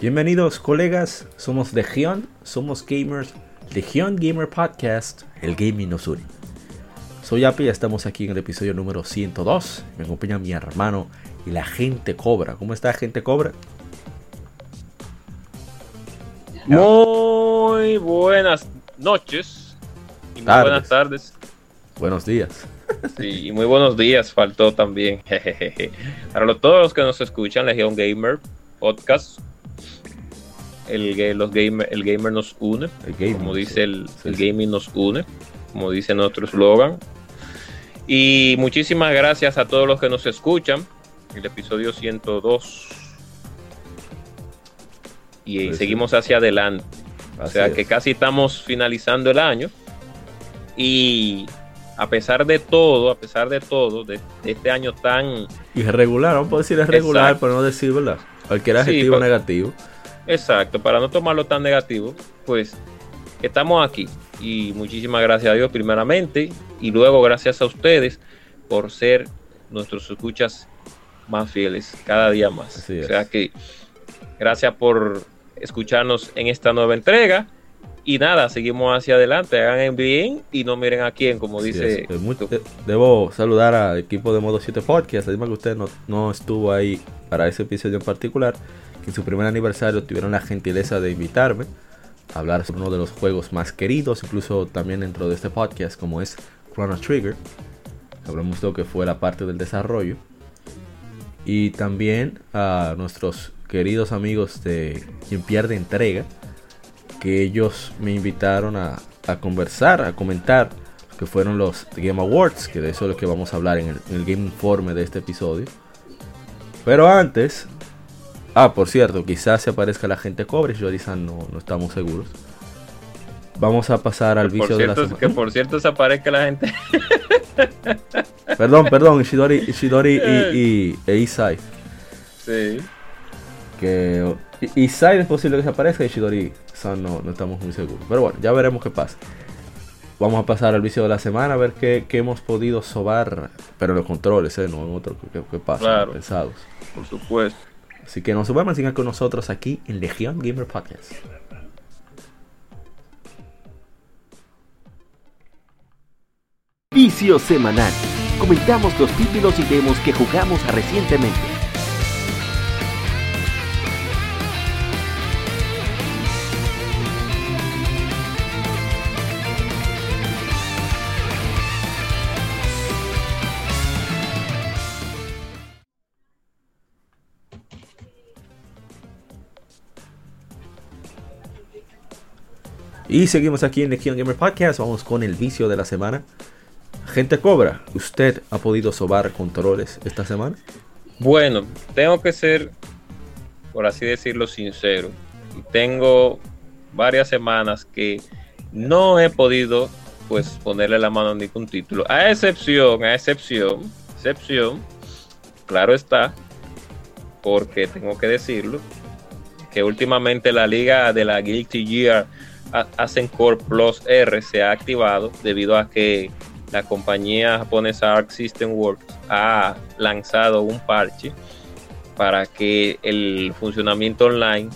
Bienvenidos colegas, somos Legión, somos gamers, Legión Gamer Podcast, el gaming nos une. Soy Api y estamos aquí en el episodio número 102. Me acompaña mi hermano y la gente cobra. ¿Cómo está gente cobra? Muy buenas noches y muy buenas tardes. Buenos días. Sí, y muy buenos días, faltó también. Para todos los que nos escuchan, Legión Gamer Podcast, el, los gamer, el gamer nos une, como dice el, gaming nos une, como dice nuestro eslogan. Y muchísimas gracias a todos los que nos escuchan. El episodio 102. Y pues seguimos hacia adelante. o sea que casi estamos finalizando el año. Y a pesar de todo, a pesar de todo, de, este año tan... Irregular, vamos a decir irregular, pero no decir, ¿verdad? Cualquier adjetivo negativo. Exacto, para no tomarlo tan negativo, pues estamos aquí. Y muchísimas gracias a Dios primeramente y luego gracias a ustedes por ser nuestros escuchas más fieles cada día más. o sea que gracias por escucharnos en esta nueva entrega. Y nada, seguimos hacia adelante, hagan bien y no miren a quién, como dice. debo saludar al equipo de Modo 7 Podcast. Además que usted no, no estuvo ahí para ese episodio en particular en su primer aniversario tuvieron la gentileza de invitarme a hablar sobre uno de los juegos más queridos, incluso también dentro de este podcast, como es Chrono Trigger. Hablamos de lo que fue la parte del desarrollo. Y también a nuestros queridos amigos de Quien Pierde Entrega, que ellos me invitaron a, conversar, a comentar que fueron los Game Awards, que de eso es lo que vamos a hablar en el, en el Game Informe de este episodio. Pero antes, Ah, por cierto, quizás se aparezca la gente cobre, yo no, no estamos seguros. Vamos a pasar al vicio de la semana. Que por cierto se aparezca la gente. perdón, perdón, Ishidori, Ishidori y, y, e Isai. Sí. Que Isai es posible que se aparezca y Ishidori San no, no estamos muy seguros. Pero bueno, ya veremos qué pasa. Vamos a pasar al vicio de la semana a ver qué, hemos podido sobar. Pero los controles, ¿eh? No en otro que, pasa, claro, pensados. Por supuesto. Así que nos a sigan con nosotros aquí en Legión Gamer Podcast. Vicio semanal. Comentamos los títulos y demos que jugamos recientemente. Y seguimos aquí en Legion Gamer Podcast. Vamos con el vicio de la semana. Gente Cobra, ¿usted ha podido sobar controles esta semana? Bueno, tengo que ser, por así decirlo, sincero. Tengo varias semanas que no he podido pues ponerle la mano a ningún título. A excepción, a excepción, excepción, claro está, porque tengo que decirlo, que últimamente la liga de la Guilty Gear Core Plus R se ha activado debido a que la compañía japonesa Arc System Works ha lanzado un parche para que el funcionamiento online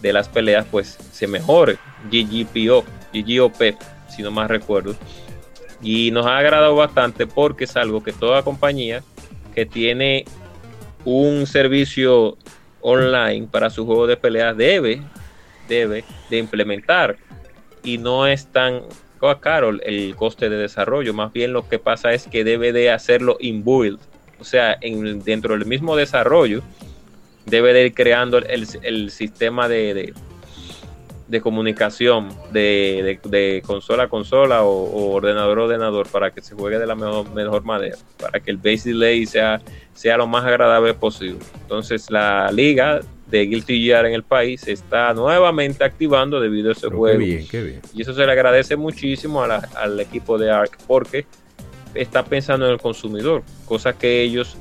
de las peleas pues se mejore. GGPO, GGOP, si no más recuerdo. Y nos ha agradado bastante porque es algo que toda compañía que tiene un servicio online para su juego de peleas debe debe de implementar y no es tan caro el coste de desarrollo, más bien lo que pasa es que debe de hacerlo inbuilt, o sea, en, dentro del mismo desarrollo debe de ir creando el, sistema de, de, comunicación de, consola a consola o, ordenador a ordenador para que se juegue de la mejor, mejor manera, para que el base delay sea, sea lo más agradable posible. Entonces la liga de Guilty Gear en el país se está nuevamente activando debido a ese juego. Qué bien, qué bien. Y eso se le agradece muchísimo al equipo de ARC porque está pensando en el consumidor, cosa que ellos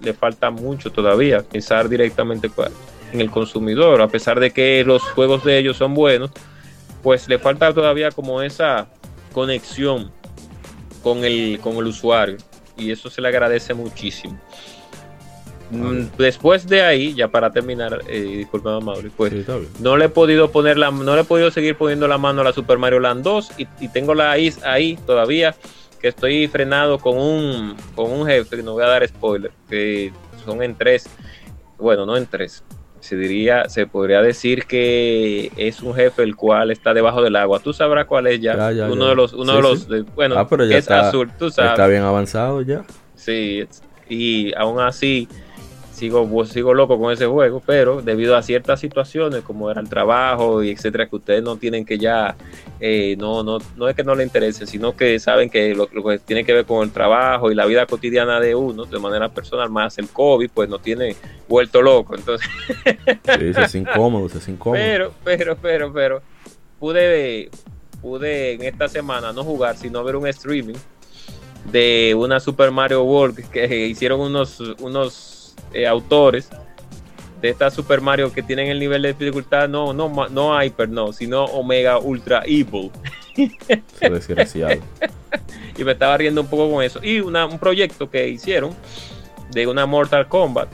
le falta mucho todavía, pensar directamente en el consumidor, a pesar de que los juegos de ellos son buenos, pues le falta todavía como esa conexión con el, con el usuario y eso se le agradece muchísimo. Mm, después de ahí, ya para terminar, eh, disculpa Mauri, pues no le he podido poner la, no le he podido seguir poniendo la mano a la Super Mario Land 2 y, tengo la ahí, ahí todavía que estoy frenado con un, con un jefe, que no voy a dar spoiler, que son en tres, bueno, no en tres, se diría, se podría decir que es un jefe el cual está debajo del agua. Tú sabrás cuál es ya. uno de los, uno de los, bueno, ah, pero ya es azul, tú sabes. Está bien avanzado ya. Sí, y aún así sigo, sigo loco con ese juego, pero debido a ciertas situaciones como era el trabajo y etcétera, que ustedes no tienen que ya, eh, no, no, no es que no le interese, sino que saben que lo, que tiene que ver con el trabajo y la vida cotidiana de uno, de manera personal, más el COVID, pues no tiene vuelto loco. Entonces, sí, es incómodo, es incómodo. Pero, pero, pero, pero, pude, pude en esta semana no jugar, sino ver un streaming de una Super Mario World que hicieron unos, unos eh, autores de esta Super Mario que tienen el nivel de dificultad no, no, no Hyper, no, sino Omega Ultra Evil. y me estaba riendo un poco con eso. Y un proyecto que hicieron de una Mortal Kombat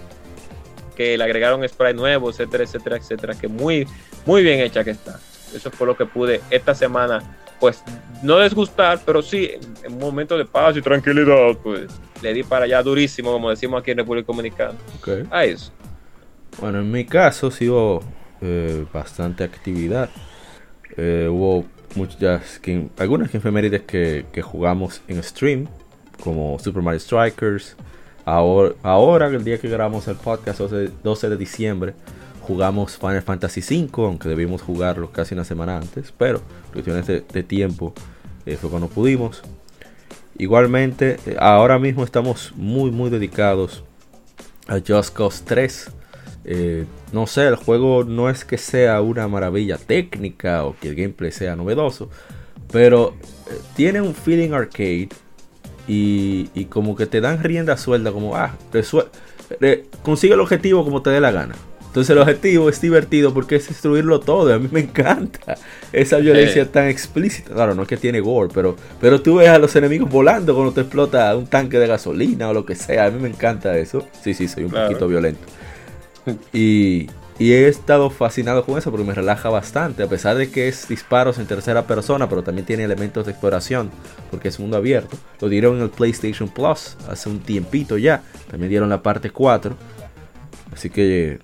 que le agregaron spray nuevo, etcétera, etcétera, etcétera, que muy, muy bien hecha que está. Eso fue lo que pude esta semana, pues no desgustar, pero sí en un momento de paz y tranquilidad, pues le di para allá durísimo, como decimos aquí en República Dominicana. A eso. Bueno, en mi caso sí hubo eh, bastante actividad. Eh, hubo muchas, algunas efemérides que, que jugamos en stream, como Super Mario Strikers. Ahora, ahora, el día que grabamos el podcast, 12, de diciembre, jugamos Final Fantasy V, aunque debimos jugarlo casi una semana antes, pero cuestiones de, tiempo eh, fue cuando pudimos. Igualmente, eh, ahora mismo estamos muy, muy dedicados a Just Cause 3. Eh, no sé, el juego no es que sea una maravilla técnica o que el gameplay sea novedoso, pero tiene un feeling arcade y, y, como que te dan rienda suelta, como, ah, consigue el objetivo como te dé la gana. Entonces el objetivo es divertido porque es destruirlo todo. A mí me encanta esa violencia tan explícita. Claro, no es que tiene gore, pero, pero tú ves a los enemigos volando cuando te explota un tanque de gasolina o lo que sea. A mí me encanta eso. Sí, sí, soy un poquito violento. Y, y he estado fascinado con eso porque me relaja bastante. A pesar de que es disparos en tercera persona, pero también tiene elementos de exploración porque es mundo abierto. Lo dieron en el PlayStation Plus hace un tiempito ya. También dieron la parte 4. Así que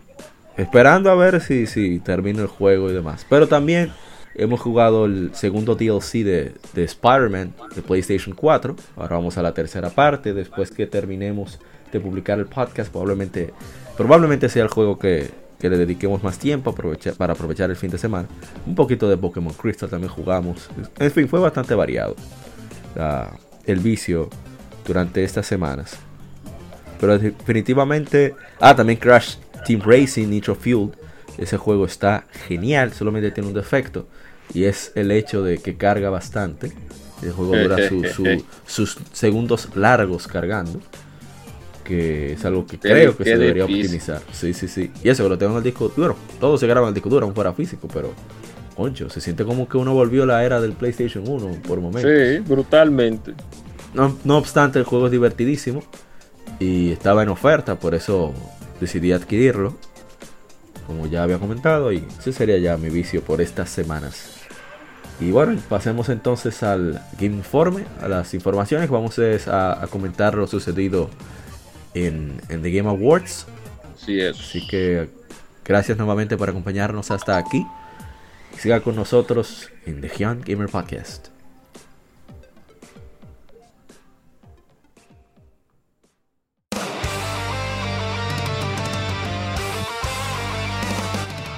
Esperando a ver si, si termina el juego y demás. Pero también hemos jugado el segundo DLC de, de Spider-Man de PlayStation 4. Ahora vamos a la tercera parte. Después que terminemos de publicar el podcast, probablemente, probablemente sea el juego que, que le dediquemos más tiempo para aprovechar el fin de semana. Un poquito de Pokémon Crystal también jugamos. En fin, fue bastante variado el vicio durante estas semanas. Pero definitivamente... Ah, también Crash Team Racing Nitro Fuel. Ese juego está genial, solamente tiene un defecto y es el hecho de que carga bastante. El juego dura sus segundos largos cargando, que es algo que creo que se debería optimizar. Sí, sí, sí. Y eso que lo tengo en el disco duro. Todo se graba en el disco duro, aún fuera físico, pero concho, se siente como que uno volvió a la era del PlayStation 1 por momentos. Sí, brutalmente. No, no obstante, el juego es divertidísimo y estaba en oferta, por eso decidí adquirirlo, como ya había comentado, y ese sería ya mi vicio por estas semanas. Y bueno, pasemos entonces al Game Informe, a las informaciones. Vamos a, comentar lo sucedido en, The Game Awards. Sí, es. Así que gracias nuevamente por acompañarnos hasta aquí. Siga con nosotros en The Young Gamer Podcast.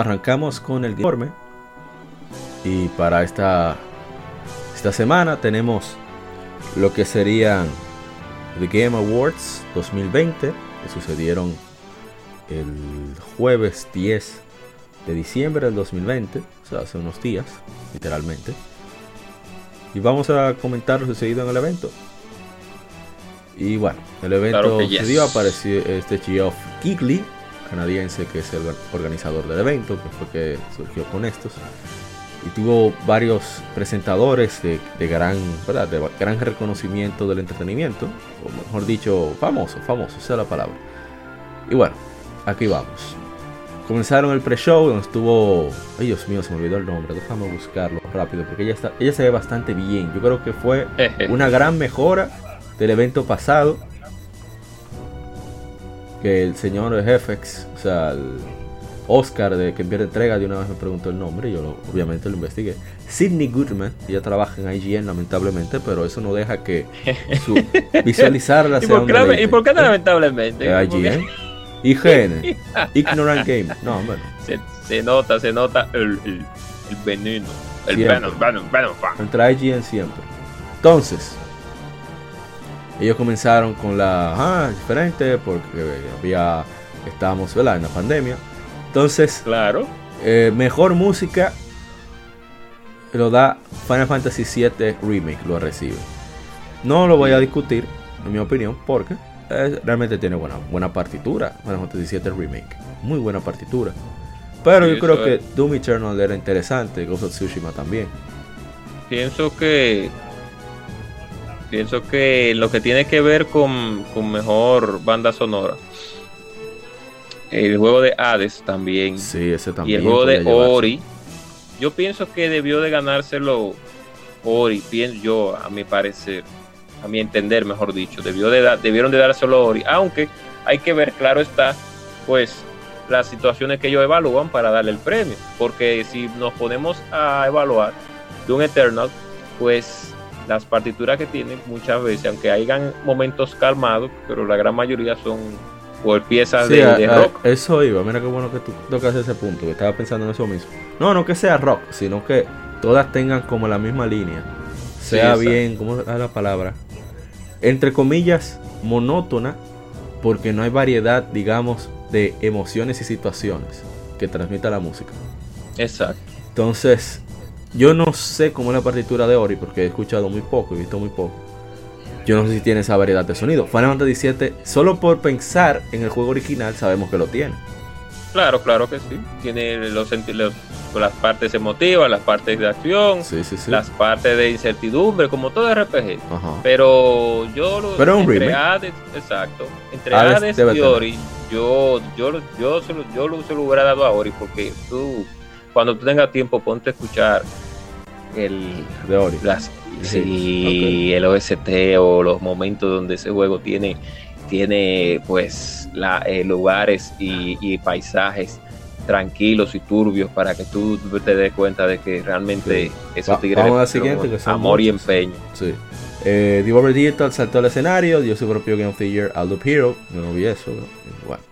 Arrancamos con el informe. Y para esta, esta semana tenemos lo que serían The Game Awards 2020, que sucedieron el jueves 10 de diciembre del 2020, o sea, hace unos días, literalmente. Y vamos a comentar lo sucedido en el evento. Y bueno, el evento Claro yes. apareció este Geoff Keighley, canadiense que es el organizador del evento, que fue que surgió con estos. Y tuvo varios presentadores de, de gran, ¿verdad? de gran reconocimiento del entretenimiento, o mejor dicho, famoso, famoso, esa es la palabra. Y bueno, aquí vamos. Comenzaron el pre-show donde estuvo. Ay, Dios mío, se me olvidó el nombre. Déjame buscarlo rápido porque ella, está, ella se ve bastante bien. Yo creo que fue una gran mejora del evento pasado. Que el señor Jefex, o sea, el Oscar de que pierde entrega, de una vez me preguntó el nombre. Y yo lo- obviamente lo investigué. Sidney Goodman, ella trabaja en IGN lamentablemente, pero eso no deja que su visualizarla ¿Y sea por, un qué. ¿Y por qué lamentablemente? Eh, IGN, IGN, Ignorant Game. No, bueno. Se, se nota, se nota el, el, el veneno. El venom, venom fan. Contra IGN siempre. Entonces, ellos comenzaron con la. Ah, diferente, porque había. Estábamos, ¿verdad? En la pandemia. Entonces, Claro. eh, mejor música lo da Final Fantasy VII Remake, lo recibe. No lo voy a discutir, en mi opinión, porque eh, realmente tiene buena, buena partitura. Final Fantasy VII Remake, muy buena partitura. Pero Sí, yo creo que. Doom Eternal era interesante, Ghost of Tsushima también. Pienso que. Pienso que lo que tiene que ver con, con mejor banda sonora. El juego de Hades también. Sí, ese y el juego de llevarse. Ori. Yo pienso que debió de ganárselo Ori, pienso yo, a mi parecer, a mi entender, mejor dicho, debió de da- debieron de dárselo a Ori, aunque hay que ver, claro está, pues las situaciones que ellos evalúan para darle el premio, porque si nos ponemos a evaluar Doom Eternal, pues las partituras que tienen muchas veces, aunque hayan momentos calmados, pero la gran mayoría son por piezas Sí, de, a- de a- rock. eso iba. Mira qué bueno que tú tocas ese punto. Que estaba pensando en eso mismo. No, no que sea rock, sino que todas tengan como la misma línea. Sea bien, ¿cómo es la palabra? Entre comillas, monótona, porque no hay variedad, digamos, de emociones y situaciones que transmita la música. Exacto. Entonces, yo no sé cómo es la partitura de Ori, porque he escuchado muy poco, he visto muy poco. Yo no sé si tiene esa variedad de sonido. Final Fantasy VII, solo por pensar en el juego original, sabemos que lo tiene. Claro, claro que sí. Tiene los, las partes emotivas, las partes de acción, Sí, sí, sí. las partes de incertidumbre, como todo RPG. Ajá. Pero yo lo Pero un entre remake. Hades, exacto, entre Hades y. Ori, yo yo yo se lo, yo lo- se lo hubiera dado a Ori porque tú cuando tú tengas tiempo ponte a escuchar el De Ori. las Sí, sí, el OST o los momentos donde ese juego tiene tiene pues la, eh, lugares y, y paisajes tranquilos y turbios para que tú te des cuenta de que realmente Sí. esos Va- tigres vamos a la le pusieron siguiente, que son amor y muchos. empeño. Sí. Eh, Devolver Digital saltó al escenario, dio su propio Game of the Year Hero. Yo no vi eso. ¿no? Bueno.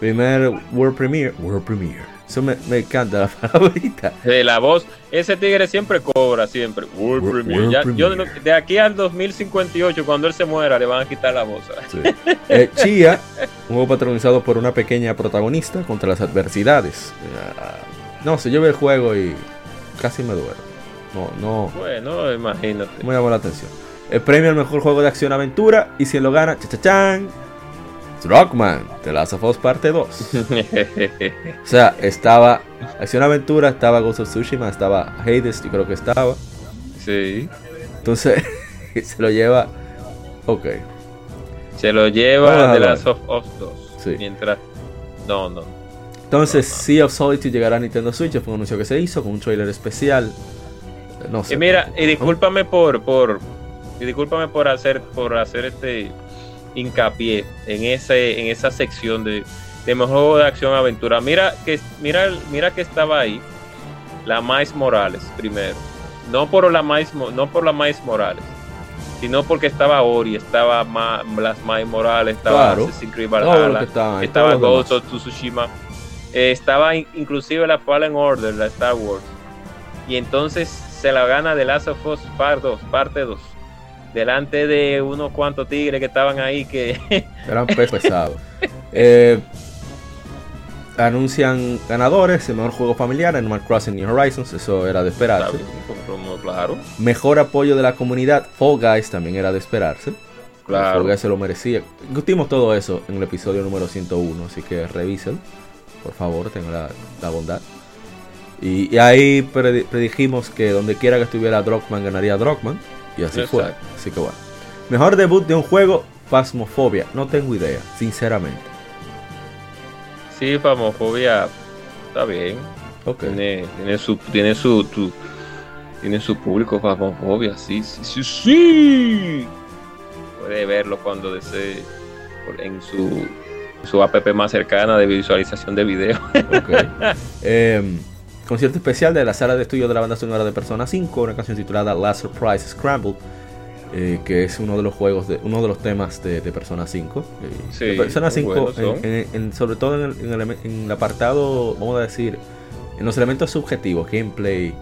Primer World Premiere. World Premiere. Eso me, me encanta la palabrita. Eh, la voz, ese tigre siempre cobra, siempre. World World- Premiere. World Ya- yo de aquí al 2058, cuando él se muera, le van a quitar la voz. Sí. Eh, Chia, un juego patrocinado por una pequeña protagonista contra las adversidades. Eh, no sé, yo el juego y casi me duele. No, no, Bueno, imagínate. me llamó la atención. El premio al mejor juego de acción-aventura y si lo gana, chachachán. Rockman, The Last of Us Parte 2. O sea, estaba Acción Aventura, estaba Ghost of Tsushima, estaba Hades, yo creo que estaba. sí. Entonces, se lo lleva. Ok, Se lo lleva The. Last of Us 2. Sí. Mientras. No, no. entonces Sea of Solitude llegará a Nintendo Switch. Fue un anuncio que se hizo con un trailer especial. No sé. Y mira, y discúlpame por, por. Y discúlpame por hacer, por hacer este hincapié en ese, en esa sección de, de mejor de acción aventura. Mira que, mira, mira que estaba ahí la Mais Morales primero. No por la Mais, no por la Mais Morales, sino porque estaba Ori, estaba Ma- las Mais Morales, estaba Claro. Creed Valhalla, estaba estaba Ghost of Tsushima, eh, estaba in- inclusive la Fallen Order, la Star Wars. Y entonces se la gana de Last of Us Part 2, parte 2. Delante de unos cuantos tigres que estaban ahí que Eran pesados. Eh, anuncian ganadores. El mejor juego familiar: Animal Crossing New Horizons. Eso era de esperarse. claro, Mejor apoyo de la comunidad: Fall Guys también era de esperarse. claro. Fall Guys se lo merecía. Discutimos todo eso en el episodio número 101. Así que revisen. Por favor, tengan la, la bondad. Y, y ahí predi- predijimos que donde quiera que estuviera Drockman ganaría Drockman. Y así fue. Exacto. Así que bueno. Mejor debut de un juego: Phasmophobia. No tengo idea, sinceramente. Sí, famofobia está bien. Ok. Tiene, tiene su tiene su tu- tiene su público famofobia, sí, sí, sí, sí. Puede verlo cuando desee en su su app más cercana de visualización de video. Ok. Em, concierto especial de la sala de estudio de la banda sonora de Persona 5, una canción titulada Last Surprise Scramble, eh, que es uno de los juegos de uno de los temas de, de Persona 5. eh, Sí, de Persona muy 5, buenos en- son. en- en- sobre todo en el, en el- en el apartado, vamos a decir, en los elementos subjetivos, gameplay,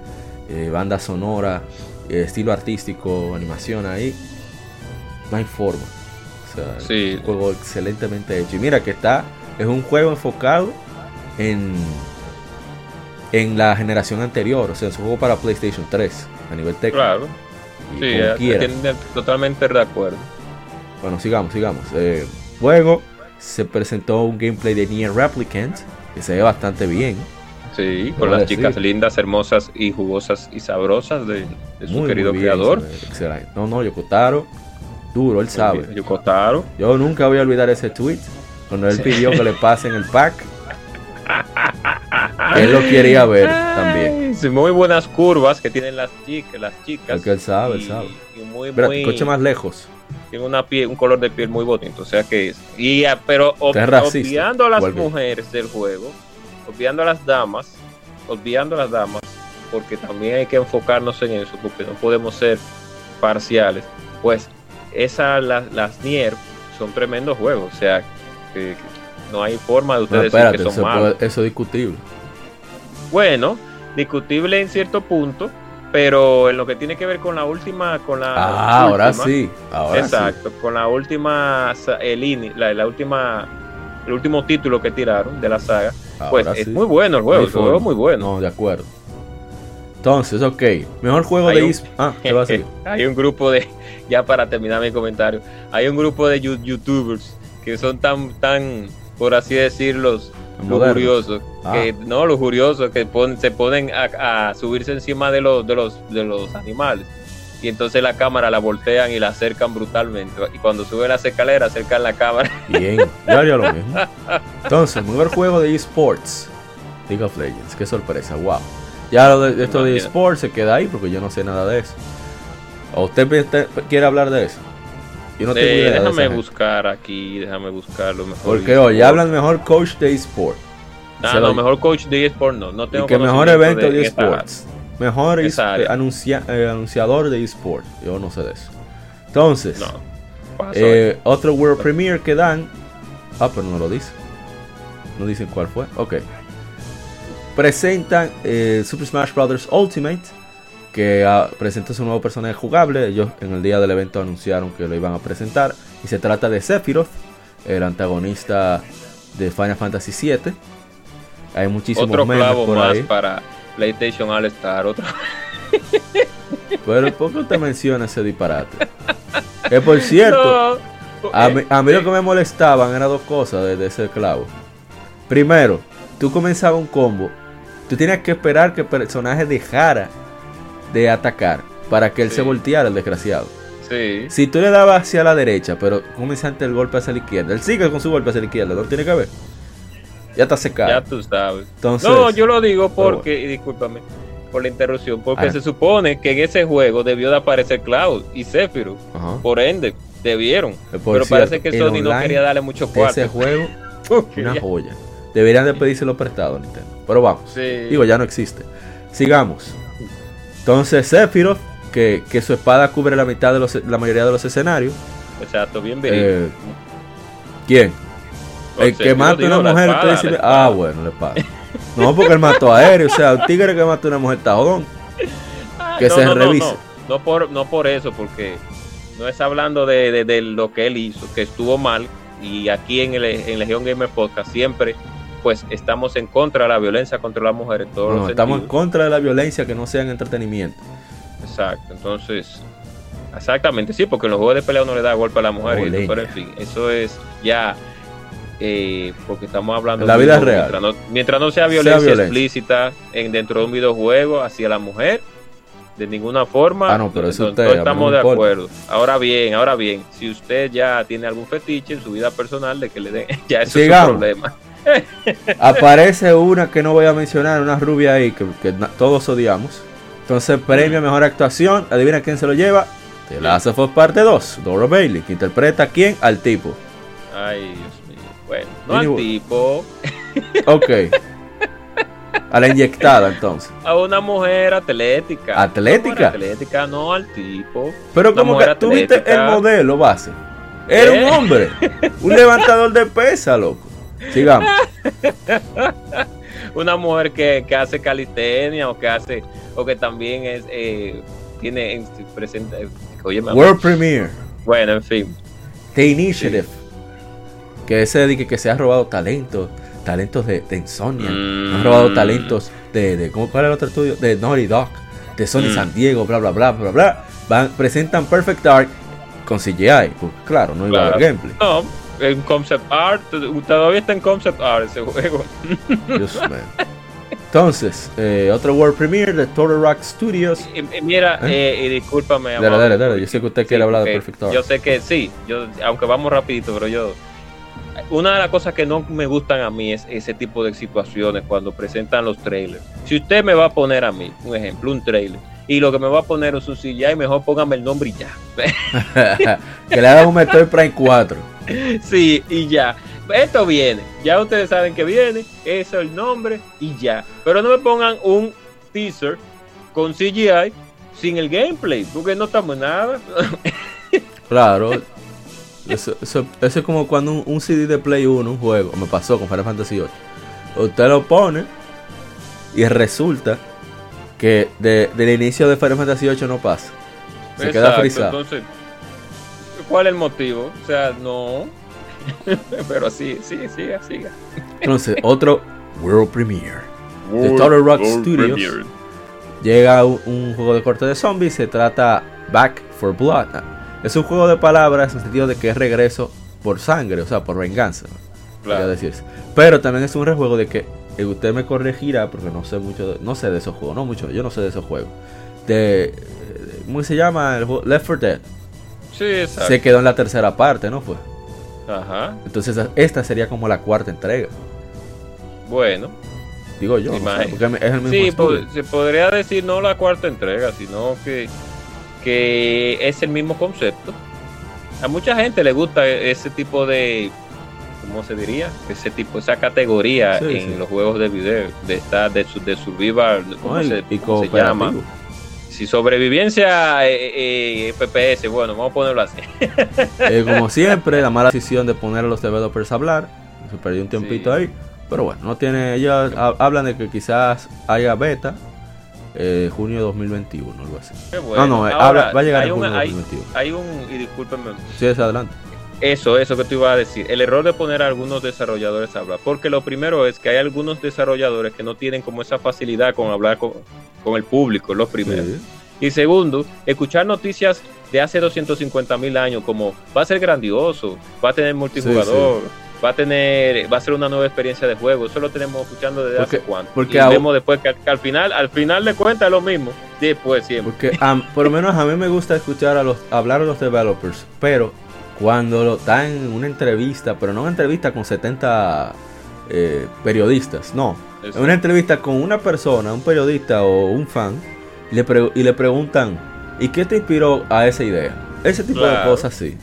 eh, banda sonora, estilo artístico, animación ahí, no hay forma. O sea, Sí. es un juego excelentemente hecho. Y mira que está, es un juego enfocado en, en la generación anterior, o sea, es un juego para PlayStation 3 a nivel técnico. Claro, Y sí, tiene- totalmente de acuerdo. Bueno, sigamos, sigamos. Eh, luego se presentó un gameplay de Nier Replicant que se ve bastante bien. Sí, con las decir. chicas lindas, hermosas y jugosas y sabrosas de, de su Muy, querido muy bien, creador. Excelente. No, no, Yokotaro, duro, él sabe. Yokotaro. Yo nunca voy a olvidar ese tweet cuando él Sí. pidió que le pasen el pack. él lo quería ver también. Muy buenas curvas que tienen las chicas, las chicas. Es que él sabe, él y- sabe. y muy, Espera, muy- coche más lejos. tiene una piel, un color de piel muy bonito, o sea que es. Y pero ob- racista, obviando a las vuelve. mujeres del juego, obviando a las damas, obviando a las damas, porque también hay que enfocarnos en eso, porque no podemos ser parciales. Pues esas las, las Nier son tremendos juegos, o sea que, que no hay forma de No, ustedes espérate, decir que eso, son malos. puede- eso es discutible. Bueno, discutible en cierto punto, pero en lo que tiene que ver con la última, con la Ah, ahora última, sí. Ahora sí. Exacto, con la última, el la, la última, el último título que tiraron de la saga, pues Ahora es muy bueno el juego, el juego es muy bueno. No, de acuerdo. Entonces, ok. Mejor juego Hay de un- Ah, ¿qué va a decir? hay un grupo de, ya para terminar mi comentario, hay un grupo de youtubers que son tan, tan, por así decirlo, lujuriosos. Ah. Que, no, lujuriosos, que pon- se ponen a, a subirse encima de los, de, los, de los animales. Y entonces la cámara la voltean y la acercan brutalmente. Y cuando sube las escaleras, acercan la cámara. Bien, yo haría lo mismo. Entonces, mejor juego de esports. League of Legends, qué sorpresa, wow. Ya lo de, esto de esports se queda ahí porque yo no sé nada de eso. ¿O usted quiere hablar de eso? Yo no tengo de déjame esa gente. buscar aquí, déjame buscarlo mejor. Porque oye, hablan mejor coach de esport. Ah, Se no, lo- mejor coach de eSport no. No Y tengo que mejor evento de, área. esports. Mejor es- eh, anuncia- eh, anunciador de esports. Yo no sé de eso. Entonces, No. Eh, otro World Premiere que dan. Ah, pero no lo dice. No dicen cuál fue. Ok. Presentan eh, Super Smash Bros. Ultimate. Que ah, presenta su nuevo personaje jugable. Ellos en el día del evento anunciaron que lo iban a presentar. Y se trata de Sephiroth, el antagonista de Final Fantasy VII. Hay muchísimos otro memes clavo por más ahí. para PlayStation All Star. Otro. Pero ¿por qué usted menciona ese disparate? Que por cierto, No, a eh, mí, a mí lo sí. que me molestaban eran dos cosas de, de ese clavo. Primero, tú comenzabas un combo, tú tenías que esperar que el personaje dejara de atacar para que él Sí. se volteara, el desgraciado. Sí. Si tú le dabas hacia la derecha, pero comenzaste el golpe hacia la izquierda, él sigue con su golpe hacia la izquierda, no tiene que ver. Ya está secado. Ya tú sabes. Entonces, No, yo lo digo porque, y discúlpame por la interrupción, porque Ah. se supone que en ese juego debió de aparecer Cloud y. Ajá. Por ende, debieron. Eh, por Pero parece que Sony no quería darle mucho cuarto. Ese juego, una ya- joya. Deberían de pedírselo prestado Nintendo. Pero vamos. Sí. Digo, ya no existe. Sigamos. Entonces, Sephiroth, que, que su espada cubre la mitad de los, la mayoría de los escenarios. Exacto, bien. Eh, ¿Quién? Con El que mata a una mujer, espada, usted dice, la espada. ah, bueno, le paga. No, porque él mató a Aéreo. O sea, un tigre que mata a una mujer está jodón. Ah, que se no, revise. No, no por, no por eso, porque no es hablando de, de- de lo que él hizo, que estuvo mal. Y aquí en, el, en Legión Gamer Podcast siempre pues estamos en contra de la violencia contra las mujeres. todos No, estamos en contra de la violencia que no sea en entretenimiento. Exacto, entonces, exactamente, sí, porque en los juegos de pelea uno le da golpe a la mujer, y eso, pero en fin, eso es ya, eh, porque estamos hablando En la vida juego, real. Mientras no, mientras no sea violencia, violencia. explícita en, dentro de un videojuego hacia la mujer, de ninguna forma, Ah, no, pero eso no- usted, no estamos de acuerdo. Ahora bien, ahora bien, si usted ya tiene algún fetiche en su vida personal de que le den, ya eso Sigamos. es un problema. Aparece una que no voy a mencionar, una rubia ahí que, todos odiamos. Entonces, premio a mejor actuación. Adivina quién se lo lleva. The Last of Us Parte 2. Dora Bailey, que interpreta a quién? Al tipo. Ay, Dios mío. Bueno, no al tipo, Ok. A la inyectada, entonces. a una mujer atlética. ¿Atlética? Atlética, no al tipo. Pero como que mujer tú viste el modelo base. Era ¿Eh? un hombre. Un levantador de pesa, loco. Sigamos. Una mujer que, que hace calistenia o que hace, o que también es, eh, tiene, en- presenta, oye, me- World Premiere. bueno, en fin. The Initiative. Que ese de que, se ha robado talentos. Talentos de, de Insomnia. Mm. Han robado talentos de, de ¿cómo, ¿Cuál era el otro estudio? De Naughty Dog. De Sony Mm. San Diego, bla, bla, bla, bla, bla. Van, presentan Perfect Dark con CGI. Pues, claro, no iba a haber Claro. gameplay. No, en concept art, todavía está en concept art ese juego. Dios. Entonces, eh, otro World Premiere de Turtle Rock Studios. Mira, ¿Eh? eh, y discúlpame. Dale, dale, dale. Yo sé que usted quiere Sí, hablar de porque Perfect Dark. Yo sé que sí, yo, aunque vamos rapidito, pero yo... Una de las cosas que no me gustan a mí es ese tipo de situaciones cuando presentan los trailers. Si usted me va a poner a mí, un ejemplo, un trailer, y lo que me va a poner es un CGI, mejor póngame el nombre y ya. que le hagan un Metroid Prime 4. sí, y ya. Esto viene, ya ustedes saben que viene, eso es el nombre y ya. Pero no me pongan un teaser con CGI sin el gameplay, porque no estamos en nada. Claro. Eso, eso, eso es como cuando un, un CD de Play 1, un juego, me pasó con Final Fantasy VIII. Usted lo pone y resulta que de- del inicio de Final Fantasy VIII no pasa. Se queda frisado. Entonces, ¿cuál es el motivo? O sea, no. Pero así, sigue, siga, siga. Entonces, otro World Premiere. De Turtle Rock Studios. Premiere. Llega un, un juego de corte de zombies, se trata Back for Blood. Es un juego de palabras en el sentido de que es regreso por sangre, o sea, por venganza. podría decirse. Pero también es un rejuego de que usted me corregirá porque no sé mucho, de- no sé de esos juegos, no mucho, yo no sé de esos juegos. De, eh, ¿cómo se llama? El juego Left 4 Dead. Sí, exacto. Se quedó en la tercera parte, ¿no fue? Ajá. Entonces esta sería como la cuarta entrega. Bueno. Digo yo, no sé, Imagino. porque es el mismo Sí, po- se podría decir no la cuarta entrega, sino que, que es el mismo concepto. A mucha gente le gusta ese tipo de, ¿cómo se diría? Ese tipo, esa categoría Sí, en sí. los juegos de video, de estar de, su- de survival, ¿cómo, No, y, se, cómo se llama? Si sobrevivencia eh, eh, FPS, bueno, vamos a ponerlo así. Eh, como siempre, la mala decisión de poner a los developers a hablar. Se perdió un tiempito Sí. ahí. Pero bueno, no tiene. Ellos ha- hablan de que quizás haya beta eh, junio de 2021, algo así. Bueno. no, eh, Ahora, habla- va a llegar hay en un, junio de hay, 2021. hay un, y discúlpenme, Sí, es adelante. Eso, eso que tú ibas a decir. El error de poner a algunos desarrolladores a hablar. Porque lo primero es que hay algunos desarrolladores que no tienen como esa facilidad con hablar con, con el público, los primeros. Sí. Y segundo, escuchar noticias de hace 250 mil años como va a ser grandioso, va a tener multijugador, va a tener, va a ser una nueva experiencia de juego. Eso lo tenemos escuchando desde Porque- hace cuánto. porque y vemos después que, que al final, al final de cuentas es lo mismo. Después siempre. Porque por lo menos a mí me gusta escuchar a los hablar a los developers, pero cuando lo están en una entrevista, pero no una entrevista con 70 eh, periodistas, no, en una entrevista con una persona, un periodista o un fan, y le, pre- y le preguntan, ¿y qué te inspiró a esa idea? Ese tipo de cosas sí.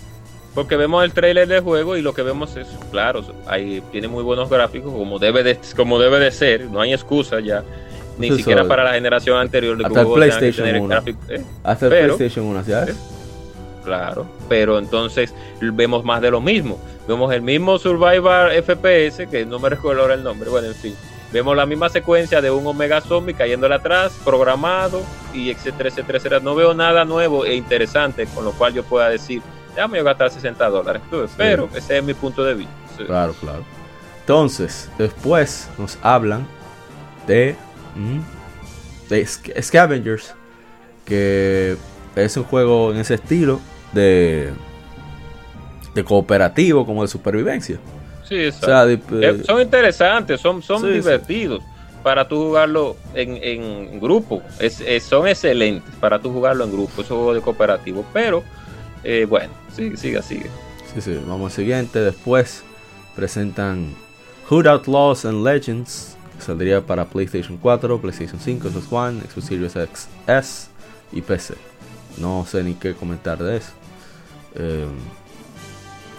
Porque vemos el trailer del juego y lo que vemos es, claro, ahí tiene muy buenos gráficos, como debe de, como debe de ser, no hay excusa ya, ni Eso siquiera es. para la generación anterior de Hasta el PlayStation tener 1. gráfico- eh, Hasta el Pero- PlayStation 1 hacía eso. Claro, pero entonces vemos más de lo mismo. Vemos el mismo Survivor FPS, que no me recuerdo ahora el nombre, bueno, en fin. Vemos la misma secuencia de un Omega Zombie cayéndole atrás, programado, y etcétera, etcétera, etcétera. No veo nada nuevo e interesante con lo cual yo pueda decir, déjame yo gastar 60 dólares. Pero ese es mi punto de vista. Sí. Claro, claro. Entonces, después nos hablan de, mm, de Sc- Scavengers, que es un juego en ese estilo de, de cooperativo, como de supervivencia. Sí, O exacto. sea, de- Eh, son interesantes, son, son Sí, sí. divertidos para tú jugarlo en, en grupo. Es, es- son excelentes para tú jugarlo en grupo, esos juegos de cooperativo. Pero, eh, bueno, sigue, sigue, sigue. sí, sí, vamos al siguiente. Después presentan Hood Outlaws and Legends, que saldría para PlayStation 4, PlayStation 5, Xbox One, Xbox Series X, S y PC. No sé ni qué comentar de eso. Eh,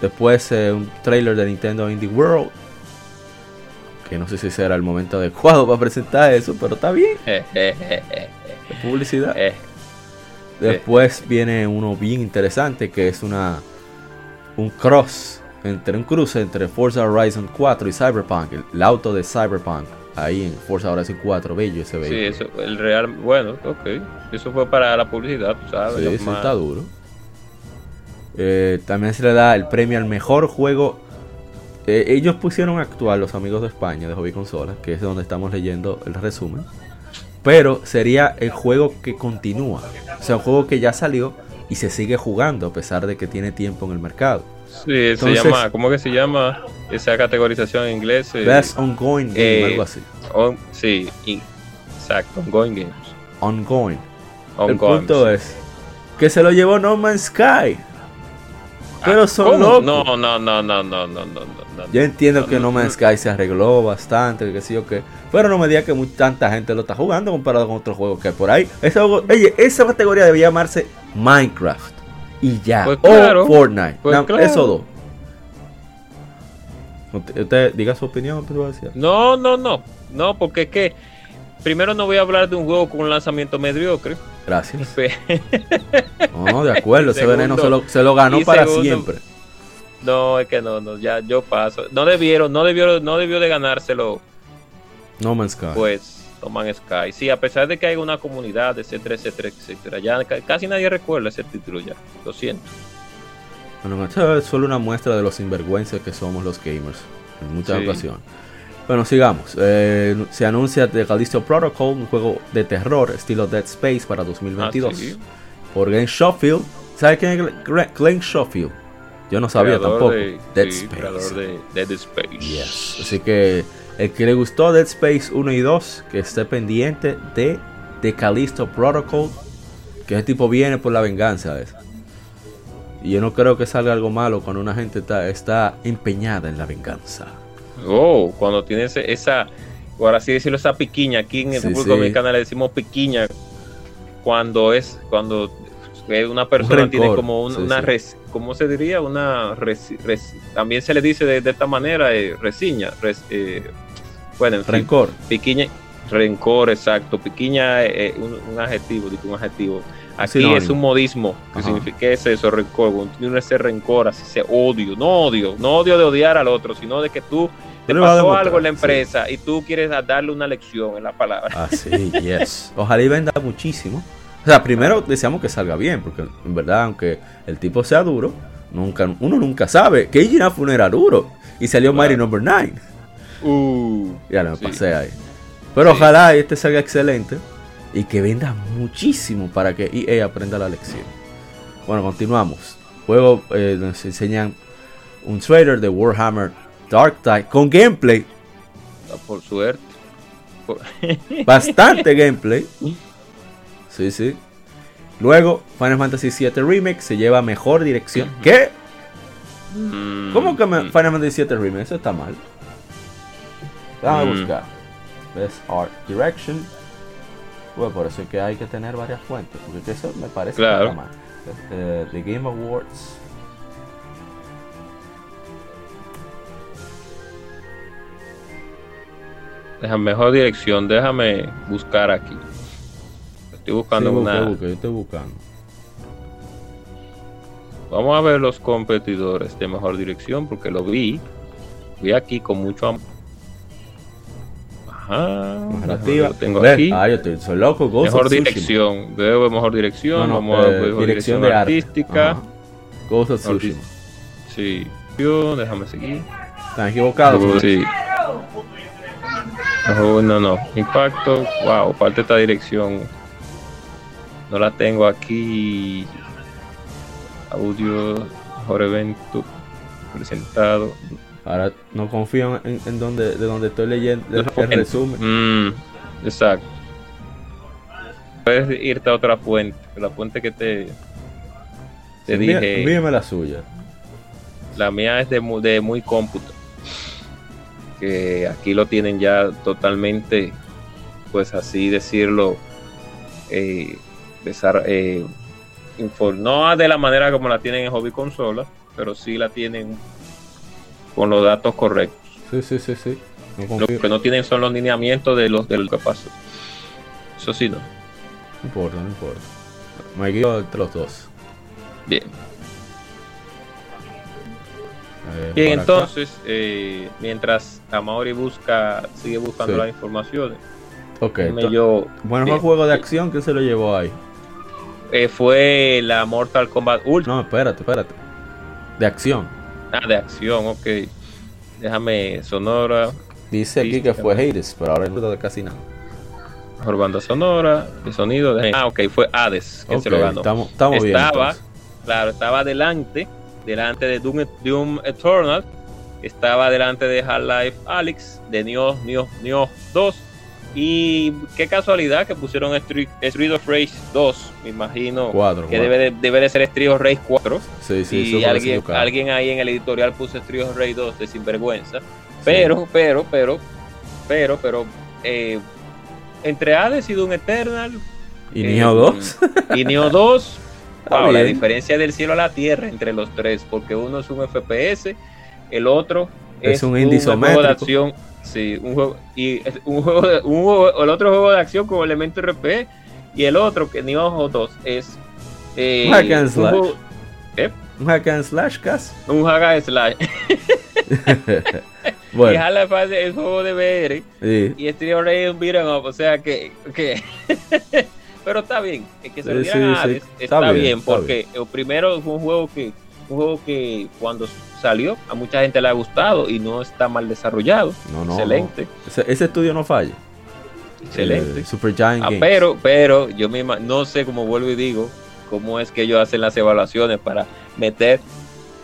después eh, un trailer de Nintendo Indie World. Que no sé si será el momento adecuado para presentar eso, pero está bien. Eh, eh, de publicidad. Después viene uno bien interesante que es una un cross entre un cruce entre Forza Horizon 4 y Cyberpunk, el, el auto de Cyberpunk ahí en Forza Horizon 4, bello ese Sí, vehículo. eso, el real, bueno, ok. Eso fue para la publicidad, sabes. Sí, sí, más- está duro. Eh, también se le da el premio al mejor juego. Eh, ellos pusieron a actuar los amigos de España de Hobby Consolas, que es donde estamos leyendo el resumen. Pero sería el juego que continúa. O sea, un juego que ya salió y se sigue jugando a pesar de que tiene tiempo en el mercado. Sí, Entonces- se llama, ¿cómo que se llama esa categorización en inglés? Eh, Best Ongoing Game, eh, algo así. on- sí, in- exacto, ongoing games. Ongoing. El punto sí. es que se lo llevó No Man's Sky. Pero ah, son locos. No, no, no, no, no, no, no, Yo entiendo que No, Man's Sky se arregló bastante, que sí o qué. Pero no me diga que muy, tanta gente lo está jugando comparado con otros juegos que hay por ahí. Esa, oye, esa categoría debe llamarse Minecraft. Y ya. Pues claro, o Fortnite. Pues. Eso dos. Usted diga su opinión, privacidad. No, no, no. No, porque es que primero no voy a hablar de un juego con un lanzamiento mediocre. Gracias. No, de acuerdo. ese Segundo. veneno se lo, se lo ganó para segundo. siempre. No, es que no, no, ya yo paso. No debieron, no debió, no debió de ganárselo, No Man's Sky. pues, Toman Sky. Sí, a pesar de que hay una comunidad, etcétera, etcétera, etcétera. Ya ca- casi nadie recuerda ese título ya. Lo siento. Bueno, esto es solo una muestra de los sinvergüenzas que somos los gamers en muchas Sí. ocasiones. Bueno, sigamos. Eh, se anuncia The Callisto Protocol, un juego de terror estilo Dead Space para 2022. Ah, sí. Por Glenn Schofield. ¿Sabe quién es Glenn- Schofield? Yo no sabía Creador tampoco. de- Dead sí, Space. creador de Dead Space. Yes. Así que el que le gustó Dead Space 1 y 2, que esté pendiente de The Callisto Protocol, que ese tipo viene por la venganza. esa. Y yo no creo que salga algo malo cuando una gente está, está empeñada en la venganza. Oh, cuando tienes esa, por así decirlo, esa piquiña, aquí en el Sí, República sí. Dominicana le decimos piquiña, cuando es, cuando eh, una persona tiene como un- sí, una, res- ¿cómo se diría? Una, res- res- también se le dice de, de esta manera, eh, resiña, res- eh, bueno, en fin, Rencor. piquiña, rencor, exacto, piquiña, eh, un, un adjetivo, un adjetivo. Aquí sinónimo. es un modismo, que significa ¿qué es eso, rencor, ese rencor, así ese odio, no odio, no odio de odiar al otro, sino de que tú te pasó demostrar, algo en la sí. empresa y tú quieres darle una lección en la palabra. Así, yes. Ojalá y venda muchísimo. O sea, primero deseamos que salga bien, porque en verdad, aunque el tipo sea duro, nunca, uno nunca sabe. Que Inafune era duro. Y salió Claro. Mighty Number 9. Uh, Ya lo Sí. pasé ahí. Pero Sí. ojalá este salga excelente y que venda muchísimo para que EA aprenda la lección. Bueno, continuamos. Juego eh, nos enseñan un trailer de Warhammer Dark Tide con gameplay, por suerte. Por- bastante gameplay. Sí, sí. Luego, Final Fantasy VII Remake se lleva mejor dirección. ¿Qué? Mm, ¿Cómo que. Final Fantasy VII Remake? Eso está mal. Déjame Mm. buscar. Best Art Direction. Bueno, por eso es que hay que tener varias fuentes. Porque que eso me parece Claro. que está mal. Eh, The Game Awards. Déjame, mejor dirección, déjame buscar aquí. Estoy buscando Sí, una. busca, yo estoy buscando. Vamos a ver los competidores de mejor dirección porque lo vi. Vi aquí con mucho amor. Ajá. Narrativa. Lo tengo aquí. Ah, yo estoy, soy loco. Ghost mejor dirección. Veo mejor dirección. No, no, Vamos a eh, ver mejor dirección dirección, de arte. artística. Ajá. Ghost of Mejor Tsushima. Sí. Yo, déjame seguir. Están equivocados. Sí. Oh, no, no. Impacto. Wow, falta esta dirección. No la tengo aquí. Audio, mejor evento, presentado. Ahora no confío en, en donde, de donde estoy leyendo el, el resumen. Mm, exacto. Puedes irte a otra fuente. La fuente que te, te dije. Envíame la suya. La mía es de, de muy cómputo. Que aquí lo tienen ya totalmente, pues así decirlo, eh, desar- eh, no de la manera como la tienen en Hobby Consola, pero sí la tienen con los datos correctos. Sí, sí, sí, sí. No Lo que no tienen son los lineamientos de, los, de lo que pasó. Eso sí, no. No importa, no importa. Me guío entre los dos. Bien. Eh, Bien, entonces, eh, mientras Amaori busca, sigue buscando Sí. las informaciones, Ok. yo Bueno, el juego de acción que se lo llevó ahí. eh, fue la Mortal Kombat Ultimate. No, espérate, espérate. De acción. Ah, de acción, ok. Déjame sonora, Dice aquí que fue. Hades, pero ahora no de casi nada. mejor banda sonora, de sonido. de- Ah, ok, fue Hades que se lo ganó. Estamos, estamos bien. estaba, claro, estaba delante, delante de Doom, Doom Eternal, estaba delante de Half-Life Alyx, de Nioh, Nioh, Nioh 2. Y qué casualidad que pusieron Street, Street of Rage 2, me imagino Cuatro. que cuatro. debe de, debe de ser Street of Rage 4. Sí, sí, y eso alguien, alguien ahí en el editorial puso Street of Rage 2 de sinvergüenza. Pero, pero, pero, pero, pero, eh, entre Hades y Doom Eternal ¿Y eh, Nioh 2? y Nioh 2, Está wow, la diferencia del cielo a la tierra entre los tres, porque uno es un FPS, el otro Es un indie juego de acción, sí, un juego y es un juego, de- un juego- el otro juego de acción con elemento RP y el otro que Nioh 2 es eh, Un hack and un slash. Un hack and slash casi. un hack and slash. Y bueno, Half-Life es un juego de VR sí. y Street Rage es un beat'em up, o sea que, que pero está bien, es que se lo dieran a. Hades, Está bien, está porque el primero fue un juego que un juego que cuando salió a mucha gente le ha gustado y no está mal desarrollado, No, no. excelente, no. Ese, ese estudio no falla. excelente. Eh, Super Giant Ah, Games. pero, pero yo misma no sé cómo vuelvo y digo cómo es que ellos hacen las evaluaciones para meter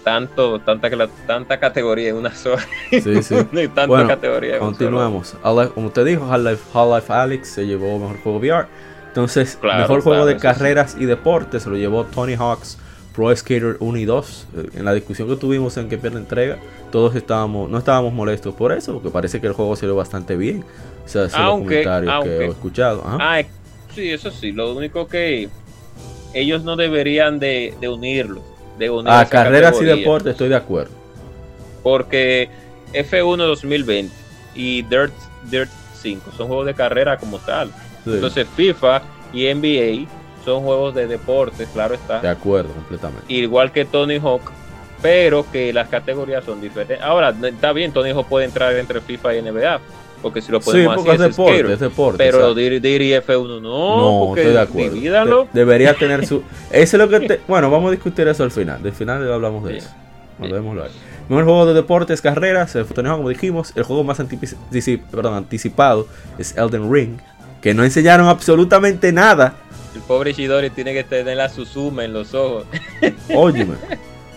tanto, tanta, tanta categoría en una sola. Sí, sí. tanta bueno, categoría. continuamos. Como usted dijo, Half-Life Half Alex se llevó mejor juego VR. Entonces, mejor juego de carreras y deportes se lo llevó Tony Hawk's Pro Skater 1 y 2. Eh, en la discusión que tuvimos en que pierde entrega, todos estábamos, no estábamos molestos por eso, porque parece que el juego salió bastante bien. O sea, esos comentarios que he escuchado. Ah, sí, eso sí. Lo único que ellos no deberían de, de unirlo. De unir a carreras y deportes estoy de acuerdo. Porque F1 2020 y Dirt, Dirt 5 son juegos de carrera como tal. Entonces FIFA y NBA son juegos de deportes, claro está. De acuerdo, completamente. Igual que Tony Hawk, pero que las categorías son diferentes. Ahora, está bien, Tony Hawk puede entrar entre FIFA y NBA, porque si lo podemos sí, hacer es deporte, es deporte. Pero Diri, F1 no, no porque estoy de acuerdo. debería tener su. Eso es lo que te... Bueno, vamos a discutir eso al final. Del final hablamos de eso. Volvemos a Mejor juego de deportes, carreras, Hawk, como dijimos. El juego más anticipado es Elden Ring, que no enseñaron absolutamente nada el pobre Shidori tiene que tener la Suzume en los ojos. Óyeme.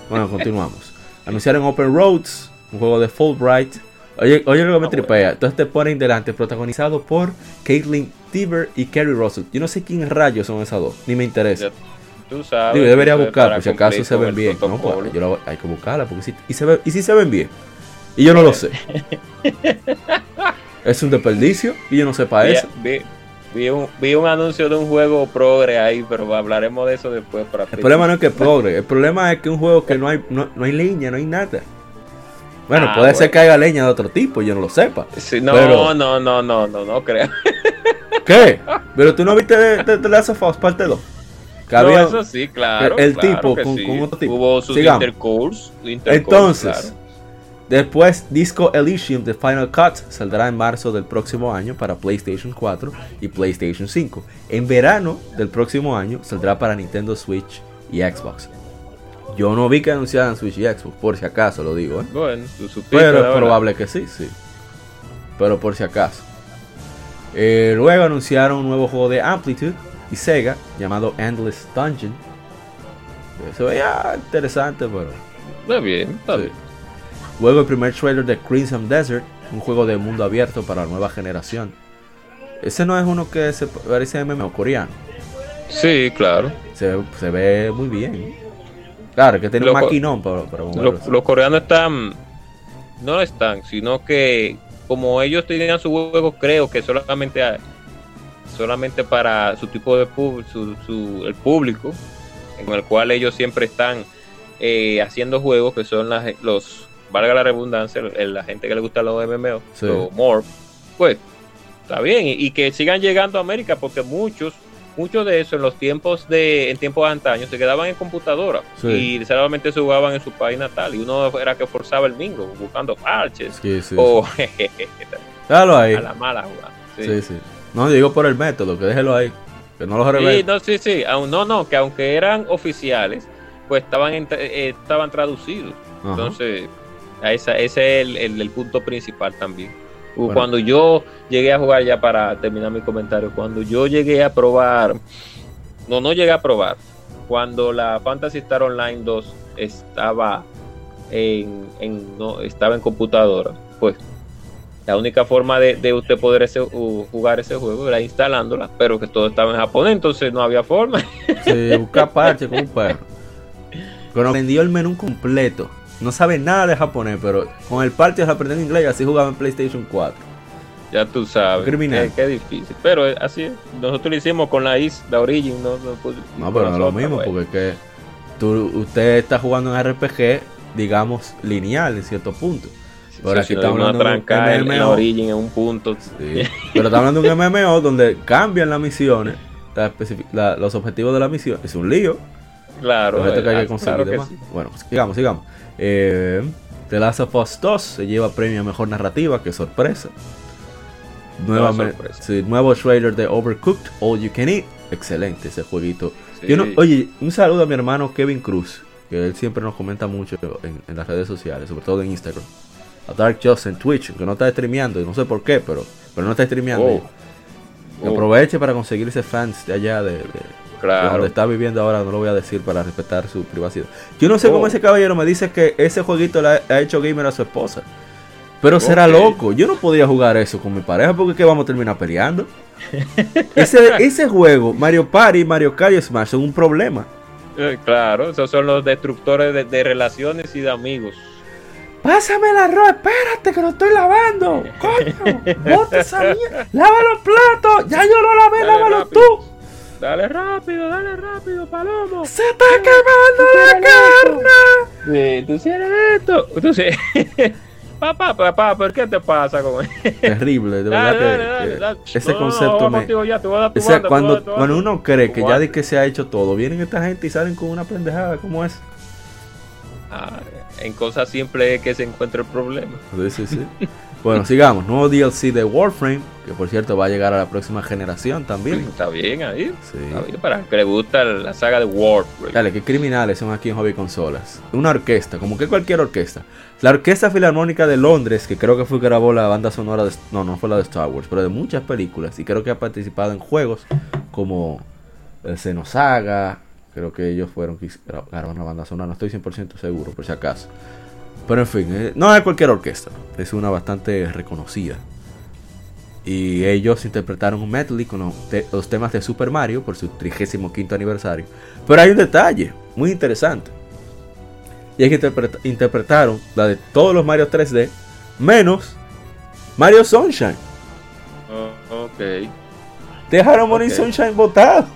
Bueno, continuamos. Anunciaron Open Roads, un juego de Fulbright. Oye, oye lo que me ah, tripea. Entonces te ponen delante, protagonizado por Caitlin Tiber y Kerry Russell. Yo no sé quién rayos son esas dos, ni me interesa. tú sabes. Digo, debería buscar, por si acaso se ven bien. No, pues, yo hay que buscarla, porque si, y, se ve, y si se ven bien. Y yo no lo sé. es un desperdicio y yo no sé para eso. Vi un, vi un anuncio de un juego progre ahí, pero hablaremos de eso después. Para el problema no es que progre, el problema es que un juego que no hay, no, hay leña, no hay nada. Bueno, ah, puede ser que haya leña de otro tipo, yo no lo sepa. no, no, no, no, no, no, no creo. ¿Qué? Pero tú no viste de Last of Us parte 2. no, eso sí, claro. El, tipo con, con, otro tipo. Hubo sus intercourse, Entonces, Después, Disco Elysium The Final Cut saldrá en marzo del próximo año para PlayStation 4 y PlayStation 5. En verano del próximo año saldrá para Nintendo Switch y Xbox. Yo no vi que anunciaran Switch y Xbox, por si acaso lo digo. ¿eh? Bueno, Pero es probable que sí, sí. Pero por si acaso. Eh, luego anunciaron un nuevo juego de Amplitude y Sega llamado Endless Dungeon. Se veía interesante, pero. Está bien, está bien. Luego el primer trailer de Crimson Desert, un juego de mundo abierto para la nueva generación. Ese no es uno que se parece a MMO coreano. Sí, claro. Se, ve muy bien. Claro, que tiene un maquinón para, Los coreanos están. No están, sino que como ellos tenían su juego, creo que solamente solamente para su tipo de su, el público, en el cual ellos siempre están eh, haciendo juegos que son los valga la redundancia, la gente que le gusta los MMO, o more, pues está bien. Y, que sigan llegando a América, porque muchos, muchos de eso en los tiempos de, en tiempos antaños, se quedaban en computadora y solamente se jugaban en su país natal. Y uno era que forzaba el mingo, buscando parches. o Déjalo ahí. A la mala jugada. Sí. sí, No digo por el método, que déjelo ahí. Que no lo revele. Sí, no, sí, sí. No, no, que aunque eran oficiales, pues estaban, eh, estaban traducidos. Entonces, ese es el, punto principal también. Cuando yo llegué a jugar, ya para terminar mi comentario, cuando yo llegué a probar, no, no llegué a probar, cuando la Fantasy Star Online 2 estaba en, no, estaba en computadora, pues la única forma de, usted poder jugar ese juego era instalándola, pero que todo estaba en japonés, entonces no había forma. Sí, busca parche con un perro. Pero vendió el menú completo no sabe nada de japonés, pero con el aprendió en inglés y así jugaba en PlayStation 4. Ya tú sabes. Criminal. Qué, difícil. Pero así es. Nosotros lo hicimos con la IS, la Origin. No, no, pero no es lo mismo, porque es que tú, usted está jugando un RPG, digamos, lineal en cierto punto. Pero aquí estamos hablando de un MMO. En Origin en un punto. pero estamos hablando de un MMO donde cambian las misiones, los objetivos de la misión. Es un lío. Claro. que hay que conseguir Bueno, pues, sigamos, sigamos. Eh, The Last of Us 2 se lleva premio a mejor narrativa, que sorpresa. nuevo trailer de Overcooked, All You Can Eat. Excelente ese jueguito. oye, un saludo a mi hermano Kevin Cruz, que él siempre nos comenta mucho en, las redes sociales, sobre todo en Instagram. A Dark Just en Twitch, que no está streameando, y no sé por qué, pero, pero no está streameando. Oh. Oh. Aproveche para conseguirse fans de allá de, Claro. Donde está viviendo ahora no lo voy a decir para respetar su privacidad. Yo no sé cómo Oh. ese caballero me dice que ese jueguito le ha, hecho gamer a su esposa. Pero será loco. Yo no podía jugar eso con mi pareja porque ¿qué vamos a terminar peleando? ese, ese juego, Mario Party, Mario Kart y Smash son un problema. Eh, Claro, esos son los destructores de, de relaciones y de amigos. Pásame el arroz, espérate que lo estoy lavando. Coño, bota esa mierda. Lava los platos. Ya yo lo lavé, lávalo tú. Dale rápido, dale rápido, Palomo. Se está quemando la carne. Sí, tú sí eres esto. Tú sí. papá, papá, ¿por qué te pasa con Terrible, de verdad Dale, que, dale, dale, que dale. ese No, concepto vamos me... ya, O sea, banda, cuando, dar cuando uno cree que ya de que se ha hecho todo, vienen esta gente y salen con una pendejada como es. Ah, en cosas simples es que se encuentra el problema. Sí, sí, sí. bueno, sigamos. Nuevo DLC de Warframe, que por cierto va a llegar a la próxima generación también. Está bien ahí. Sí. Está bien para que le gusta la saga de Warframe. Dale, qué criminales son aquí en Hobby Consolas. Una orquesta, como que cualquier orquesta. La Orquesta Filarmónica de Londres, que creo que fue que grabó la banda sonora de... No, no fue la de Star Wars, pero de muchas películas. Y creo que ha participado en juegos como el Xenosaga. Creo que ellos fueron que grabaron una banda sonora, no estoy 100% seguro, por si acaso. Pero en fin, eh, no es cualquier orquesta, es una bastante reconocida. Y ellos interpretaron un medley con los, te- los temas de Super Mario por su 35 aniversario. Pero hay un detalle muy interesante. Y es que interpreta- interpretaron la de todos los Mario 3D, menos Mario Sunshine. Oh, ok. Dejaron morir Ok. Sunshine botado.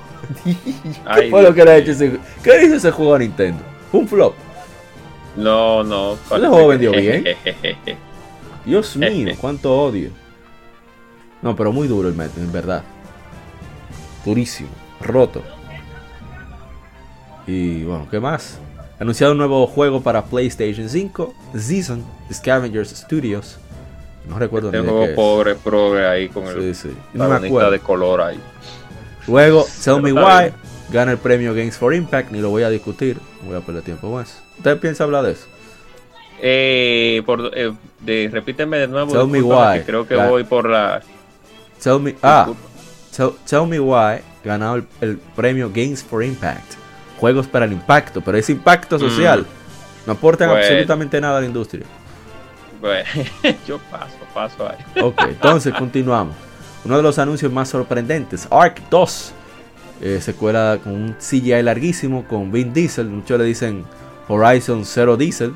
¿Qué Ay, fue lo que le ha hecho ese ¿Qué hizo ese juego a Nintendo? Un flop. No, no. parece juego vendió bien. Dios mío, cuánto odio. No, pero muy duro el Metro, en verdad. Durísimo, roto. Y bueno, ¿qué más? Anunciado un nuevo juego para PlayStation 5, Season, Scavengers Studios. No recuerdo ni de Tengo qué es. pobre progre ahí con el Sí, sí. No me acuerdo. de color ahí. Luego, Tell Me Why. Gana el premio Games for Impact. Ni lo voy a discutir. Voy a perder tiempo más. ¿Usted piensa hablar de eso? Eh, por, eh, de, repíteme de nuevo. Tell me why. que Creo que La- voy por la. Tell Me, ah. Tell, Tell Me Why ganó el, el premio Games for Impact. Juegos para el impacto, pero es impacto social. No aportan Mm. Bueno. absolutamente nada a la industria. Bueno, yo paso, paso ahí. Ok, entonces continuamos. Uno de los anuncios más sorprendentes, Ark 2. Eh, secuela con un CGI larguísimo, con Vin Diesel. Muchos le dicen Horizon Zero Diesel.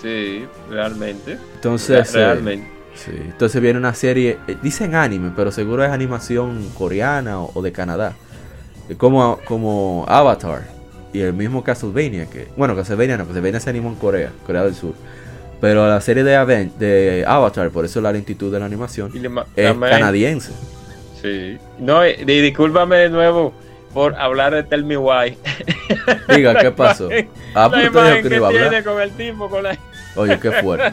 Sí, realmente. Entonces, realmente. sí, entonces viene una serie, eh, dicen anime, pero seguro es animación coreana o, o de Canadá. Eh, Como, como Avatar y el mismo Castlevania. que Bueno, Castlevania no, Castlevania se animó en Corea, Corea del Sur. Pero la serie de, Aven- de Avatar, por eso la lentitud de la animación, Y es canadiense. Sí. No, discúlpame de nuevo por hablar de Tell Me Why. Diga, ¿qué pasó? Ah, la usted dijo imagen que que iba a tiene hablar. con el tipo, con la... Oye, qué fuerte.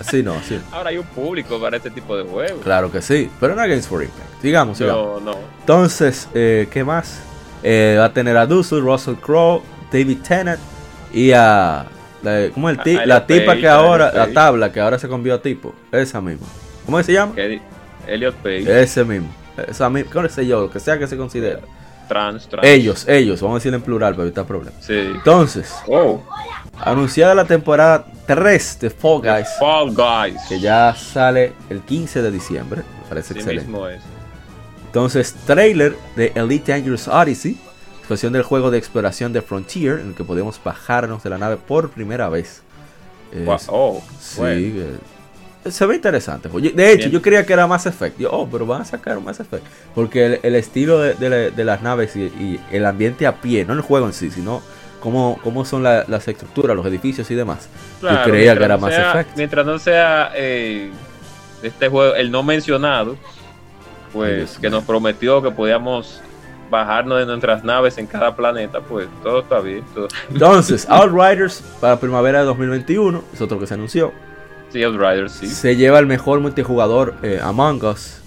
Sí, no, sí. Ahora hay un público para este tipo de juegos. Claro que sí. Pero no es Games for Impact. Digamos. No, no. Entonces, eh, ¿qué más? Eh, va a tener a Duzu, Russell Crowe, David Tennant y a. La, ¿Cómo es el ti- A la tipa Page, que ahora. La tabla que ahora se cambió a tipo. Esa misma. ¿Cómo se llama? Elliot Page. Ese mismo. Esa misma. ¿Cómo sé yo? Lo que sea que se considere. Trans, trans. Ellos, ellos. Vamos a decirlo en plural para evitar problemas. Sí. Entonces, Oh, anunciada la temporada 3 de Fall Guys. Fall Guys. Que ya sale el 15 de diciembre. Me parece Sí excelente. mismo es. Entonces, trailer de Elite Dangerous Odyssey, expansión del juego de exploración de Frontier, en el que podemos bajarnos de la nave por primera vez. Es- Gua- Oh, sí, bueno. Se ve interesante. Oye, De hecho, Bien. yo creía que era Mass Effect. Yo, oh, pero van a sacar un Mass Effect. Porque el, el estilo de, de la- de las naves y, y el ambiente a pie, no el juego en sí, sino cómo, cómo son la- las estructuras, los edificios y demás. Claro, yo creía que era no Mass sea- Effect. Mientras no sea eh, este juego, el no mencionado, pues que nos prometió que podíamos bajarnos de nuestras naves en cada planeta, pues todo está bien. todo- Entonces, Outriders para primavera de 2021, es otro que se anunció. Sí, Outriders, sí. se lleva el mejor multijugador eh, Among Us.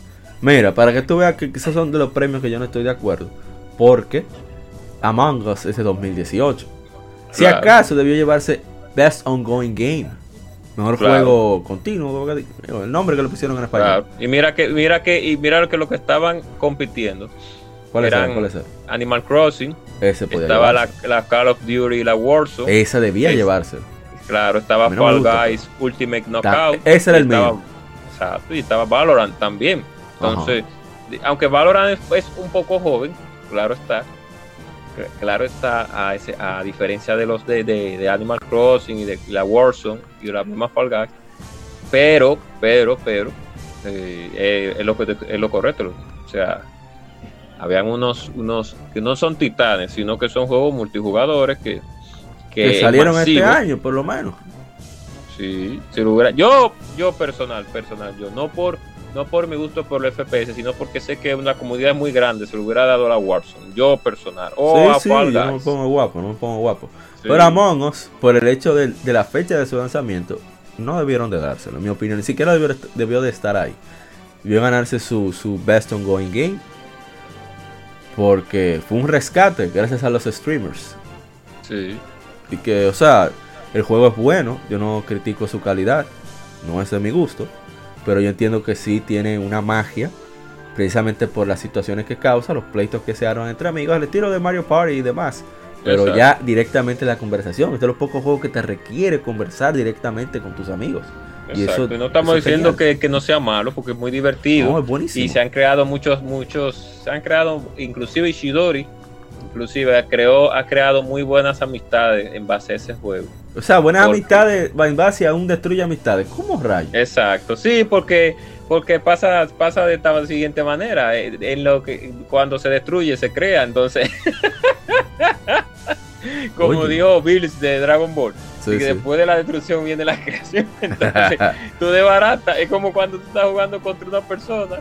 Mira, para que tú veas que quizás son de los premios que yo no estoy de acuerdo. Porque Among Us es de 2018. Si Claro. acaso debió llevarse Best Ongoing Game. Mejor Claro. juego continuo. El nombre que le pusieron en español. Claro. Y mira que, mira que, y mira que lo que estaban compitiendo. ¿Cuáles eran eran? Animal Crossing, Ese podía estaba la, Call of Duty y la Warzone. Esa debía Ese. llevarse. Claro, estaba no Fall. Guys Ultimate Knockout. ese era el estaba- mío. Exacto, y estaba Valorant también. Entonces, aunque Valorant es, es un poco joven, claro está. cl- Claro está, a, ese, a diferencia de los de, de- de Animal Crossing y de la Warzone y de la misma Fall Guys. Pero, pero, pero, eh, eh, es, lo, que es lo correcto. O sea, habían unos, unos que no son titanes, sino que son juegos multijugadores que, que, Que salieron este año, por lo menos. Sí, si lo hubiera- yo, yo personal, personal, yo no por no por mi gusto por el FPS, sino porque sé que una comunidad muy grande se lo hubiera dado a la Warzone, yo personal, o a sí, sí, Fall yo no me Guys. pongo guapo, no me pongo guapo. Sí. Pero Among Us, por el hecho de, de la fecha de su lanzamiento, no debieron de dárselo, en mi opinión. Ni siquiera debió, debió de estar ahí. Debió ganarse su, su Best Ongoing Game. Porque fue un rescate gracias a los streamers. Sí, Y que, o sea, el juego es bueno, yo no critico su calidad, no es de mi gusto, pero yo entiendo que sí tiene una magia, precisamente por las situaciones que causa, los pleitos que se arman entre amigos, el estilo de Mario Party y demás. Pero Exacto. ya directamente la conversación, es de los pocos juegos que te requiere conversar directamente con tus amigos. Y eso- Y no estamos eso es diciendo que, que no sea malo, porque es muy divertido. No, es buenísimo. y se han creado muchos, muchos, se han creado, inclusive Ishidori, inclusive creó, ha creado muy buenas amistades en base a ese juego. O sea, buenas Porque- amistades va en base a un destruye amistades. ¿Cómo rayos? Exacto, sí, porque porque pasa pasa de esta siguiente manera, eh, en lo que cuando se destruye se crea, entonces como Oye. dijo Bills de Dragon Ball, Sí, y que sí. después de la destrucción viene la creación, entonces tú de barata es como cuando tú estás jugando contra una persona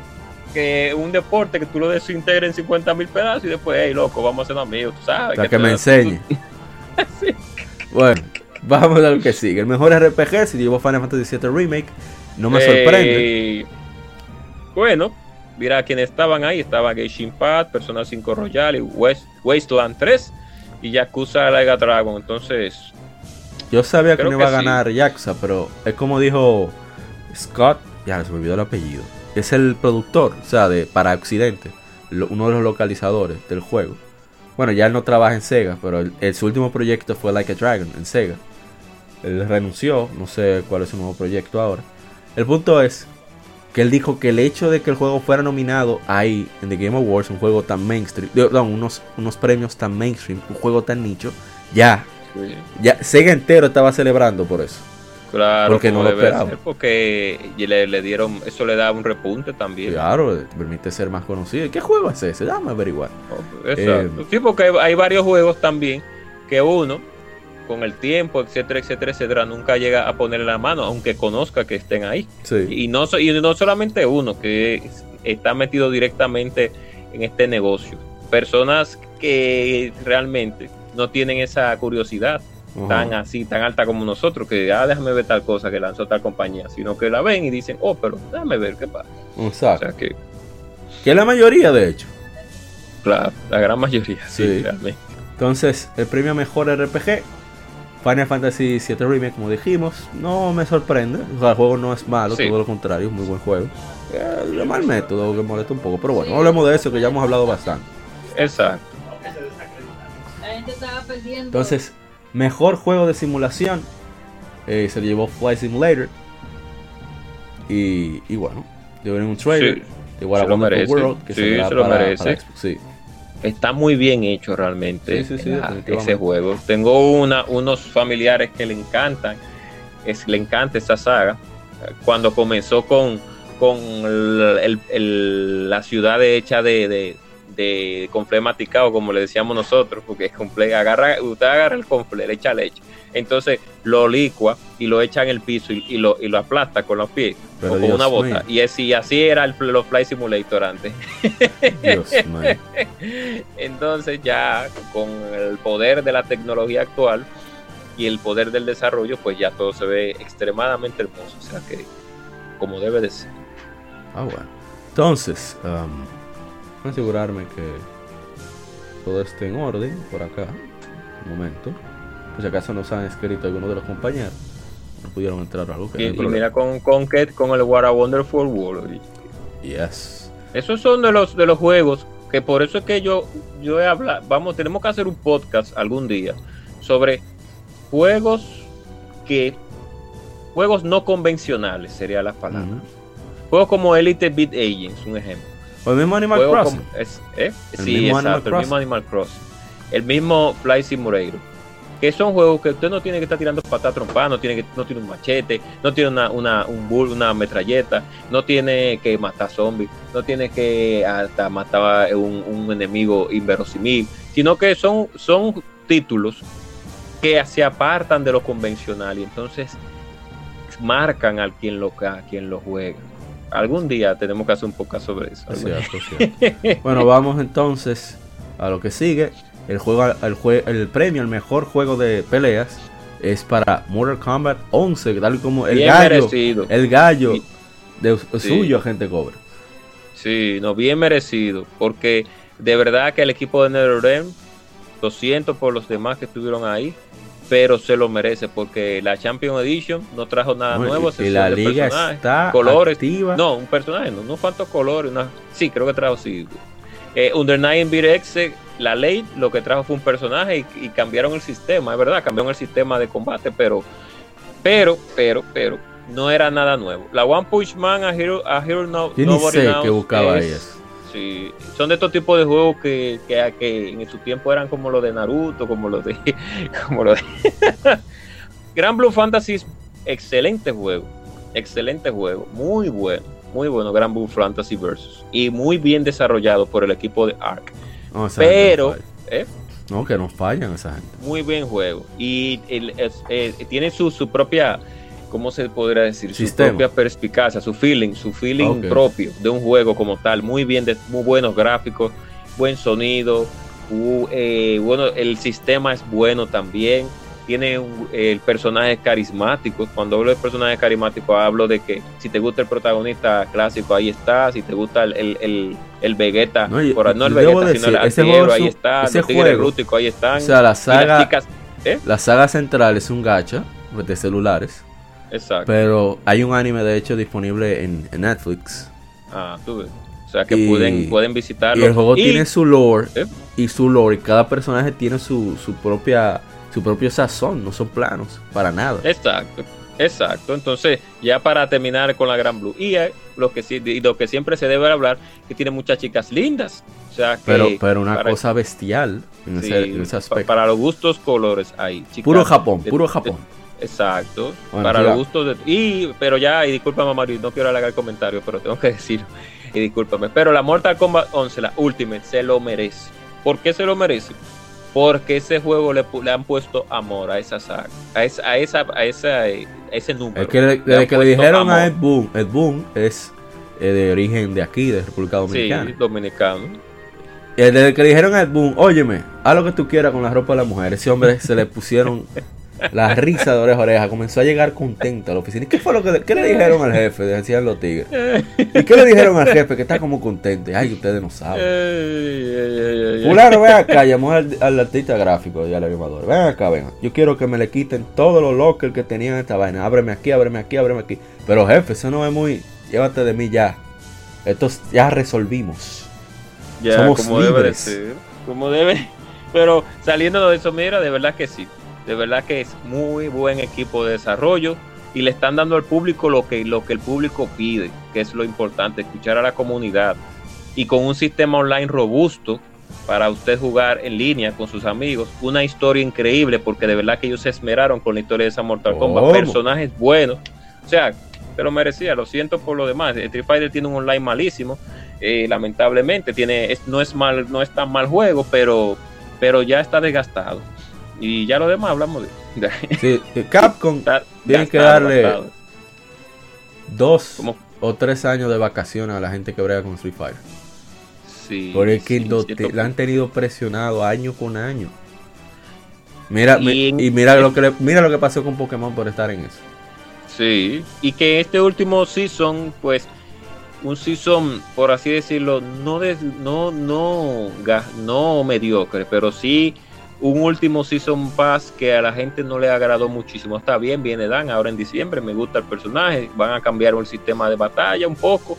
que un deporte que tú lo desintegres en 50 mil pedazos y después, hey loco, vamos a ser amigos, tú sabes. Para que que me enseñe. Bueno, vamos a lo que sigue. El mejor RPG se llevó Final Fantasy VII Remake. No me sorprende. Bueno, mira quienes estaban ahí, estaba Genshin Impact, Persona 5 Royal, y West, Wasteland 3 y Yakuza Like Dragon. Entonces, Yo sabía que no iba a sí. ganar Yakuza, pero es como dijo Scott. Ya se me olvidó el apellido. Es el productor, o sea, de para Occidente. lo- uno de los localizadores del juego. Bueno, ya él no trabaja en Sega, pero el, el- su último proyecto fue Like a Dragon en Sega. Él renunció, no sé cuál es su nuevo proyecto ahora. El punto es que él dijo que el hecho de que el juego fuera nominado ahí en The Game Awards, un juego tan mainstream, unos, unos premios tan mainstream, un juego tan nicho, ya, ya Sega entero estaba celebrando por eso. Claro, Porque no lo debe esperaba. ser, porque le, le dieron, eso le da un repunte también. Claro, te permite ser más conocido. ¿Qué juego es ese? Dame averiguar. Exacto. Eh, sí, porque hay, hay varios juegos también que uno, con el tiempo, etcétera, etcétera, etcétera, nunca llega a ponerle la mano, aunque conozca que estén ahí. Sí. Y no, y no solamente uno que es- está metido directamente en este negocio. Personas que realmente no tienen esa curiosidad Tan así, tan alta como nosotros, que ah, déjame ver tal cosa que lanzó tal compañía, sino que la ven y dicen, oh, pero déjame ver qué pasa. O Exacto. sea que, Que la mayoría, de hecho. claro, la gran mayoría, sí, Sí. realmente. Entonces, el premio mejor RPG, Final Fantasy VII Remake, como dijimos, no me sorprende. O sea, el juego no es malo, Sí. todo lo contrario, es muy buen juego. Eh, de mal método que molesta un poco, pero bueno, no hablemos de eso, que ya hemos hablado bastante. Exacto. La gente estaba perdiendo. Entonces, mejor juego de simulación, eh, se lo llevó Flight Simulator. Y, y bueno, dio un trailer Sí, de What a se lo merece. World, que Sí, se lo para- merece. para Xbox, sí. Está muy bien hecho realmente Sí, sí, sí, definitivamente. ese juego. Tengo una, unos familiares que le encantan, es, le encanta esa saga. Cuando comenzó con, con el- el- el- la ciudad hecha de, de, de conflé maticado, como le decíamos nosotros, porque es conflé, agarra, usted agarra el conflé, le echa leche, entonces lo licua y lo echa en el piso y, y lo, y lo aplasta con los pies Pero o con Dios una bota. mío. Y así, así era el, los Fly Simulator antes. Dios. Entonces ya con el poder de la tecnología actual y el poder del desarrollo, pues ya todo se ve extremadamente hermoso. O sea que como debe de ser. Ah, bueno. Entonces, um, asegurarme que todo esté en orden por acá. Un momento. Por si acaso nos han escrito algunos de los compañeros. No pudieron entrar a algo que Y, no y mira con, con, Ket- con el What a Wonderful World. Yes. Esos son de los, de los juegos que por eso es que yo, yo he hablado, vamos, tenemos que hacer un podcast algún día sobre juegos que, juegos no convencionales sería la palabra. Juegos como Elite Beat Agents, un ejemplo. O el mismo Animal Crossing. es- ¿eh? El Sí, mismo exacto, Animal el mismo. Animal Crossing. El mismo Fly Simulator. Que son juegos que usted no tiene que estar tirando patas trompadas, no tiene, que, no tiene un machete, no tiene una, una, un bull, una metralleta, no tiene que matar zombies, no tiene que hasta matar un, un enemigo inverosímil, sino que son, son títulos que se apartan de lo convencional y entonces marcan al quien lo, a quien lo juega. Algún día tenemos que hacer un podcast sobre eso. Es cierto, es cierto. bueno, vamos entonces a lo que sigue. El juego, el, jue- el premio al mejor juego de peleas es para Mortal Kombat 11, tal como el Bien gallo, merecido. el gallo Sí. de Sí. suyo, agente Cobra. Sí, no, bien merecido, porque de verdad que el equipo de NetherRealm, lo siento por los demás que estuvieron ahí, pero se lo merece porque la Champion Edition no trajo nada nuevo. y, la liga está colores. activa. No, un personaje, no, no cuántos colores, una, sí, creo que trajo sí. Eh, Under Nine Beat la ley lo que trajo fue un personaje y, y cambiaron el sistema, es verdad, cambiaron el sistema de combate, pero, pero, pero, pero, no era nada nuevo. La One Punch Man, a Hero, a Hero no, Yo ni sé Knows qué buscaba es-. Sí, son de estos tipos de juegos que, que, que en su tiempo eran como los de Naruto, como los de. Como los de Gran Blue Fantasy es excelente juego. Excelente juego. Muy bueno. Muy bueno, Gran Blue Fantasy Versus. Y muy bien desarrollado por el equipo de Ark. No, Pero. ¿eh? No, que no fallan esa gente. Muy buen juego. Y el- eh, tiene su, su propia. ¿Cómo se podría decir? Sistema. Su propia perspicacia, su feeling, su feeling propio de un juego como tal. Muy bien, de, muy buenos gráficos, buen sonido. u- eh, bueno, el sistema es bueno también. Tiene un- el personaje carismático. Cuando hablo de personaje carismático, hablo de que si te gusta el protagonista clásico, ahí está. Si te gusta el, el, el, el Vegeta, No, y- por, no el Vegeta, sino el ese ahí está. ese Los tigres rústicos, ahí están. O sea, la Y las saga, chicas, ¿eh? la saga central es un gacha de celulares. Exacto. Pero hay un anime de hecho disponible en, en Netflix. Ah, tú ves. O sea que Y- pueden, pueden visitarlo. Y el juego Y- tiene su lore ¿Eh? y su lore y cada personaje tiene su, su propia su propio sazón, no son planos para nada. Exacto, exacto. Entonces, ya para terminar con la Gran Blue. Y eh, lo que sí, y lo que siempre se debe hablar, que tiene muchas chicas lindas. O sea que Pero, pero una para- cosa bestial en, sí, ese, en ese pa- aspecto. para los gustos colores hay. chicas puro Japón, puro de- Japón. Exacto. Bueno, para los gustos de. Y, pero ya, y discúlpame, Mario, no quiero alargar el comentario, pero tengo que decir. Y discúlpame. Pero la Mortal Kombat 11, la Ultimate, se lo merece. ¿Por qué se lo merece? Porque ese juego le, le han puesto amor a esa saga, a esa, a esa, a esa, eh, a ese número. Es que le- desde que le dijeron a amor. Ed Boon, Ed Boon es eh, de origen de aquí, de República Dominicana. Sí, dominicano. Y desde que le dijeron a Ed Boon, óyeme, haz lo que tú quieras con la ropa de la mujer, ese hombre se le pusieron la risa de oreja a oreja, comenzó a llegar contento a la oficina. ¿Y qué fue lo que qué le dijeron al jefe? Decían los tigres. ¿Y qué le dijeron al jefe? Que está como contento. Ay, ustedes no saben. Fulano, ven acá, llamó al, al artista gráfico y al animador. Ven acá, ven. Yo quiero que me le quiten todos los lockers que tenían esta vaina. Ábreme aquí, ábreme aquí, ábreme aquí. Pero jefe, eso no es muy. Llévate de mí ya. Esto es- ya resolvimos. Ya, Somos como debe de libres. ser. Como debe. Pero saliendo de eso, mira, de verdad que sí. De verdad que es muy buen equipo de desarrollo y le están dando al público lo que, lo que el público pide, que es lo importante, escuchar a la comunidad. Y con un sistema online robusto para usted jugar en línea con sus amigos. Una historia increíble porque de verdad que ellos se esmeraron con la historia de esa Mortal Kombat. Personajes buenos. O sea, te lo merecía, lo siento por lo demás. Street Fighter tiene un online malísimo. eh, lamentablemente tiene es- no es mal no es tan mal juego pero pero ya está desgastado y ya lo demás hablamos de, de- Sí, eh, Capcom está Tienen que darle- dos o tres años de vacaciones a la gente que brega con Street Fighter. sí, Porque sí, te- la han tenido presionado año con año. Mira, Y mira lo que le- mira lo que pasó con Pokémon por estar en eso. Sí, y que este último season, pues, un season, por así decirlo, no des- no, no, no mediocre, pero sí un último season pass que a la gente no le agradó muchísimo. Está bien, viene Dan ahora en diciembre, me gusta el personaje, van a cambiar el sistema de batalla un poco,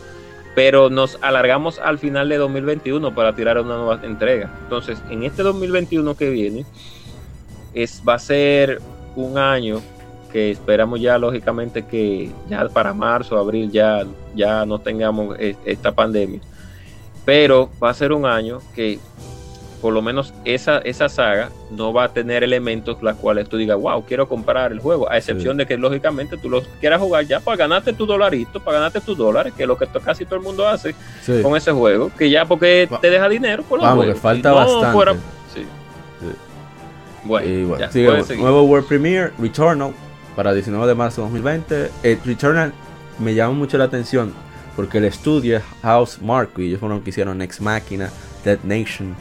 pero nos alargamos al final de 2021 para tirar una nueva entrega. Entonces, en este 2021 que viene, es, va a ser un año que esperamos ya lógicamente que ya para marzo, abril ya, ya no tengamos e, esta pandemia. Pero va a ser un año que por lo menos esa, esa saga no va a tener elementos las cuales tú digas, wow, quiero comprar el juego, a excepción de que lógicamente tú lo quieras jugar ya para ganarte tu dolarito, para ganarte tus dólares, que es lo que casi todo el mundo hace con ese juego, que ya porque te deja dinero por Vamos, que falta bastante. Bueno, nuevo World Premiere, Returnal, para 19 de marzo de 2020. Eh, Returnal me llama mucho la atención porque el estudio es House Marquee, ellos fueron los que hicieron Next Machina, Dead Nation,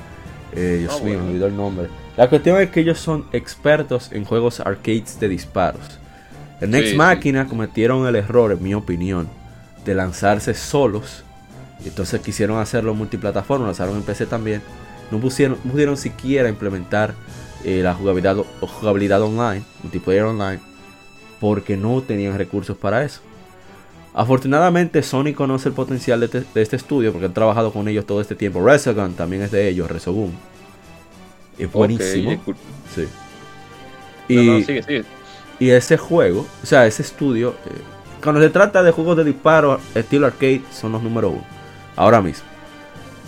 eh, Dios ah, mío, me olvidó el nombre. La cuestión es que ellos son expertos en juegos arcades de disparos. En Next Machina cometieron el error, en mi opinión, de lanzarse solos. Y entonces quisieron hacerlo multiplataforma, lanzaron en PC también. No, pusieron, no pudieron siquiera implementar eh, la jugabilidad, jugabilidad online, multiplayer online, porque no tenían recursos para eso. Afortunadamente Sony conoce el potencial de, este estudio porque han trabajado con ellos todo este tiempo. Resogun también es de ellos, Resogun. Es buenísimo. sí. Y, y ese juego, o sea, ese estudio, eh, cuando se trata de juegos de disparo estilo arcade, son los número uno. Ahora mismo.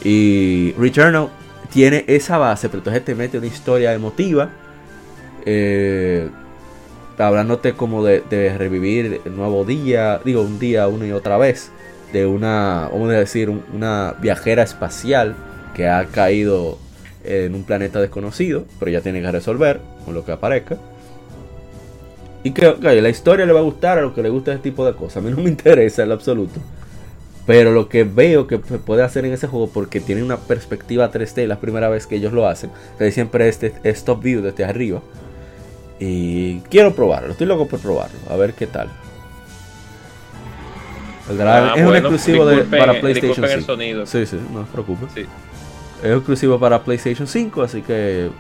Y Returnal tiene esa base, pero entonces te mete una historia emotiva. Eh, hablándote como de, revivir el nuevo día, digo, un día una y otra vez, de una, vamos a decir, una viajera espacial que ha caído en un planeta desconocido, pero ya tiene que resolver con lo que aparezca. Y creo que la historia le va a gustar a los que le gusta ese tipo de cosas. A mí no me interesa en absoluto. Pero lo que veo que se puede hacer en ese juego, porque tiene una perspectiva 3D, la primera vez que ellos lo hacen, que siempre este es top view desde arriba. Y quiero probarlo, estoy loco por probarlo, a ver qué tal. Ah, es un exclusivo de, para PlayStation 5. Sí, sí, no se preocupe. Es exclusivo para PlayStation 5, así que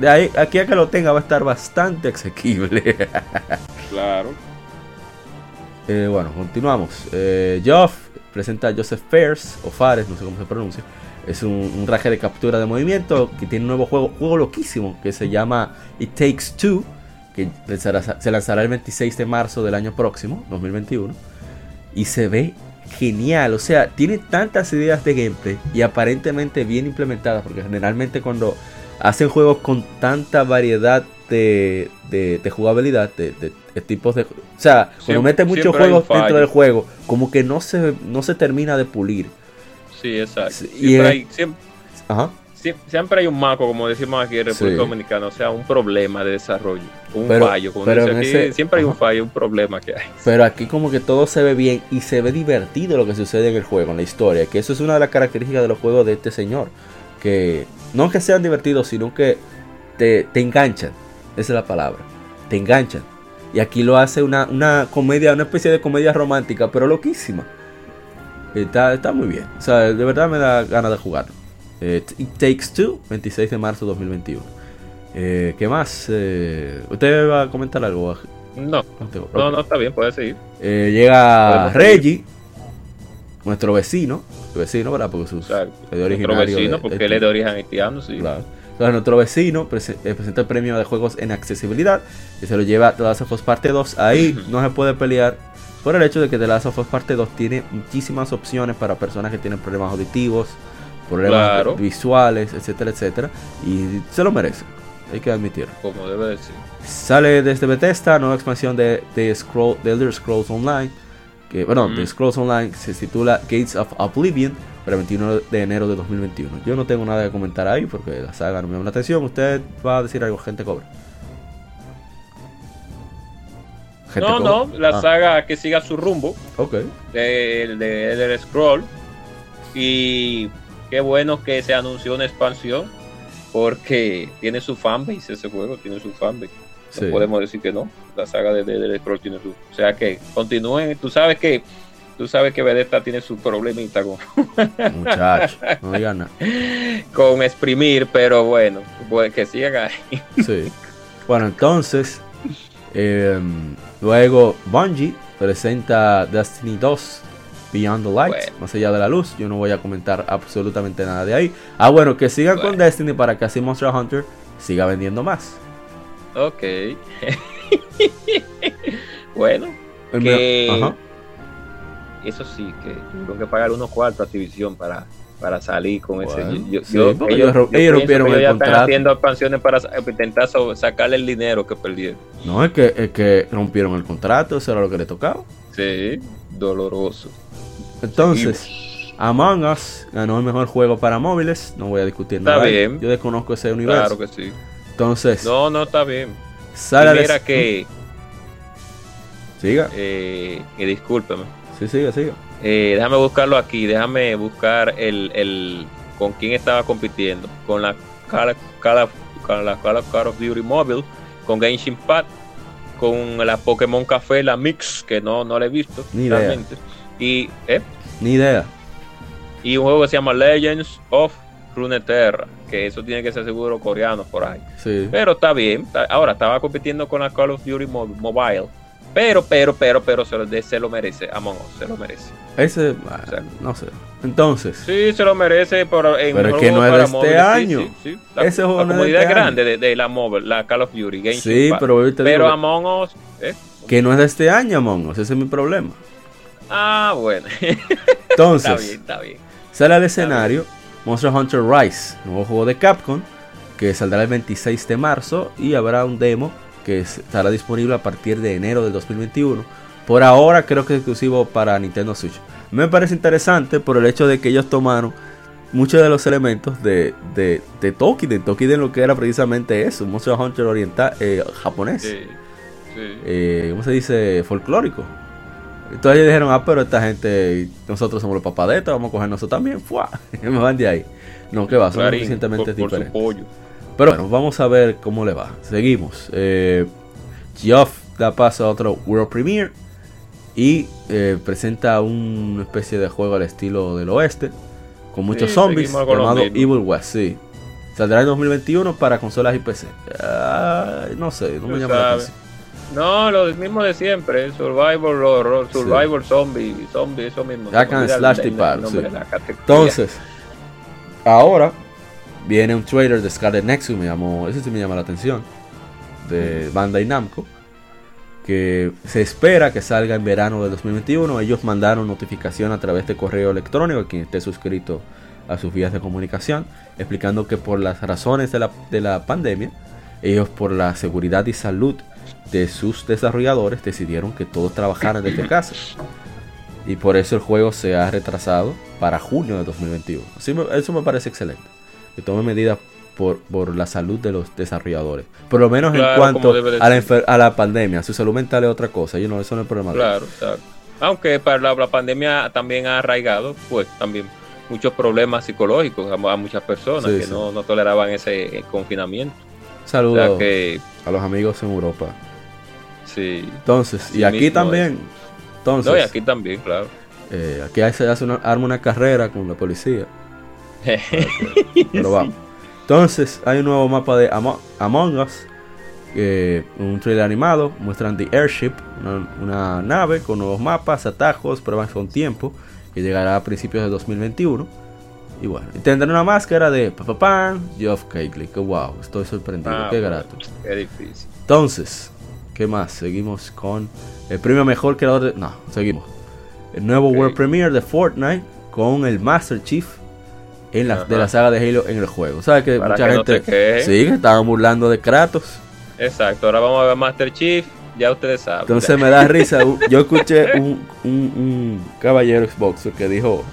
de ahí aquí a que lo tenga va a estar bastante asequible. claro. Eh, bueno, continuamos. Eh, Geoff presenta a Joseph Fares, o Fares, no sé cómo se pronuncia. Es un, un, raje de captura de movimiento que tiene un nuevo juego, juego loquísimo que se llama It Takes Two que se lanzará el 26 de marzo del año próximo, 2021. Y se ve genial, o sea, tiene tantas ideas de gameplay y aparentemente bien implementadas, porque generalmente cuando hacen juegos con tanta variedad de, de, jugabilidad, de, tipos de... O sea, cuando mete muchos juegos dentro del juego, como que no se, no se termina de pulir. Sí, exacto. Siempre, hay, Ajá siempre hay un marco, como decimos aquí en República Dominicana, o sea, un problema de desarrollo, un fallo, como siempre hay un fallo, un problema que hay. Pero aquí como que todo se ve bien y se ve divertido lo que sucede en el juego, en la historia, que eso es una de las características de los juegos de este señor, que no que sean divertidos, sino que te, enganchan, esa es la palabra, te enganchan. Y aquí lo hace una, una comedia, una especie de comedia romántica, pero loquísima. Está, está muy bien. O sea, de verdad me da ganas de jugarlo. Eh, It Takes Two, 26 de marzo de 2021. Eh, ¿Qué más? Eh, ¿Usted va a comentar algo? No, no, no, está bien, puede seguir. llega Reggie, nuestro vecino, vecino, ¿verdad? Porque su Nuestro vecino, porque él es de origen haitiano, sí. Claro. Entonces, nuestro vecino presenta el premio de juegos en accesibilidad y se lo lleva The Last of Us Parte 2. Ahí no se puede pelear por el hecho de que The Last of Us Parte 2 tiene muchísimas opciones para personas que tienen problemas auditivos, problemas visuales, etcétera, etcétera. Y se lo merece, hay que admitirlo. Como debe decir. Sale desde Bethesda, nueva expansión de, de, Scroll, de Elder Scrolls Online. Que, bueno, de Scrolls Online se titula Gates of Oblivion para el 21 de enero de 2021. Yo no tengo nada que comentar ahí porque la saga no me llama la atención. Usted va a decir algo, gente cobra. no, no, la ah. saga que siga su rumbo. Ok. De, de Elder Scroll. Y qué bueno que se anunció una expansión porque tiene su fanbase ese juego, tiene su fanbase. No podemos decir que no. La saga de Dead Scrolls tiene su. O sea que continúen. Tú sabes que tú sabes que Vedetta tiene su problemita con. Muchacho, no nada. Con exprimir, pero bueno, pues que sigan ahí. Sí. Bueno, entonces. Em, luego Bungie presenta Destiny 2 Beyond the Light, Bueno. más allá de la luz. Yo no voy a comentar absolutamente nada de ahí. Ah, bueno, que sigan con. Destiny para que así Monster Hunter siga vendiendo más. Ok. bueno, Que- Ajá. eso sí, que tuvieron que pagar unos cuartos a Activision para, para salir con ese. Bueno, Yo- yo- sí, yo- porque ellos rompieron que el ellos ya están contrato. haciendo expansiones para intentar sacarle el dinero que perdieron. No, es que, es que rompieron el contrato, eso era lo que le tocaba. Sí, doloroso. Entonces, Among Us ganó el mejor juego para móviles. No voy a discutir Está nada. bien. Yo desconozco ese universo. Claro que sí. Entonces, No, no está bien. sale Y a mira que, Siga, eh, y discúlpeme, sí, siga, siga. Eh, déjame buscarlo aquí, déjame buscar el, el con quién estaba compitiendo. Con la Call, Call of- con la Call of, Call of Duty Mobile, con Genshin Impact, con la Pokémon Café, la Mix, que no, no la he visto Ni idea. Y, eh, Ni idea. y un juego que se llama Legends of Runeterra, que eso tiene que ser seguro coreano por ahí. Sí. Pero está bien. ahora estaba compitiendo con la Call of Duty Mo- Mobile. Pero, pero, pero, pero se lo, se lo merece. Among Us, se lo merece. Ese, ah, Exacto. no sé. Entonces, Sí, se lo merece. Por, en Pero es que no es de este móviles, sí, año. sí, sí. La, Ese juego la no es de comunidad este grande de, de la móvil, la Call of Duty. Genshin sí, pero Pero digo Among Us. ¿eh? que no es de este año, Among Us. Ese es mi problema. Ah, bueno. está Entonces, bien, está bien. sale al escenario Monster Hunter Rise, nuevo juego de Capcom, que saldrá el 26 de marzo y habrá un demo que estará disponible a partir de enero del 2021. Por ahora creo que es exclusivo para Nintendo Switch. Me parece interesante por el hecho de que ellos tomaron muchos de los elementos de, de, de Tokiden. Tokiden lo que era precisamente eso, un Monster Hunter oriental, eh, japonés. Sí, sí. eh, ¿cómo se dice? Folclórico. Entonces ellos dijeron, ah, pero esta gente, nosotros somos los papadetas, vamos a coger nosotros también. ¡Fua! Y me van de ahí. No, que va, son Clarín, suficientemente por, por su diferentes. Pero bueno, vamos a ver cómo le va. Seguimos. Eh, Geoff da paso a otro World Premiere y eh, presenta una especie de juego al estilo del oeste con muchos Sí, zombies llamado. Evil West. Sí. Saldrá en 2021 para consolas y PC. Ah, no sé, no me llama la atención. No, lo mismo de siempre. Survivor, horror, Survivor, zombie, zombie, eso mismo. Hack and slash nombre sí. de. Entonces, ahora viene un trailer de Scarlet Nexus, me llamó, ese sí me llama la atención, de Bandai Namco, que se espera que salga en verano del 2021. Ellos mandaron notificación a través de correo electrónico a quien esté suscrito a sus vías de comunicación, explicando que por las razones de la, de la pandemia, ellos por la seguridad y salud de sus desarrolladores decidieron que todos trabajaran desde casa. Y por eso el juego se ha retrasado para junio de 2021. Así me- eso me parece excelente. Que tome medidas por, por la salud de los desarrolladores. Por lo menos en cuanto a la, a la pandemia. Su salud mental es otra cosa. Yo no, eso no es problema. Claro, claro. Aunque para la, la pandemia también ha arraigado, pues también muchos problemas psicológicos a, a muchas personas Sí, que sí. No, no toleraban ese confinamiento. O Saludos sea que, a los amigos en Europa. Sí. Entonces, y aquí también. Entonces, No, y aquí también, claro. eh, aquí se hace una, arma una carrera con la policía. Pero vamos. Entonces, hay un nuevo mapa de Amo- Among Us. eh, un trailer animado. Muestran The Airship, una, una nave con nuevos mapas, atajos, pruebas con tiempo. Que llegará a principios de 2021. Y bueno, y tendrá una máscara de Papapan, Geoff Keighley. Que wow, estoy sorprendido. Ah, qué grato. Qué difícil. Entonces, ¿qué más? Seguimos con el premio mejor creador de. No, seguimos. El nuevo. World Premiere de Fortnite con el Master Chief en la, de la saga de Halo en el juego. ¿Sabes que Para mucha que no gente te sí, que estaban burlando de Kratos? Exacto, ahora vamos a ver Master Chief, ya ustedes saben. Entonces me da risa. Yo escuché un, un, un caballero Xboxer que dijo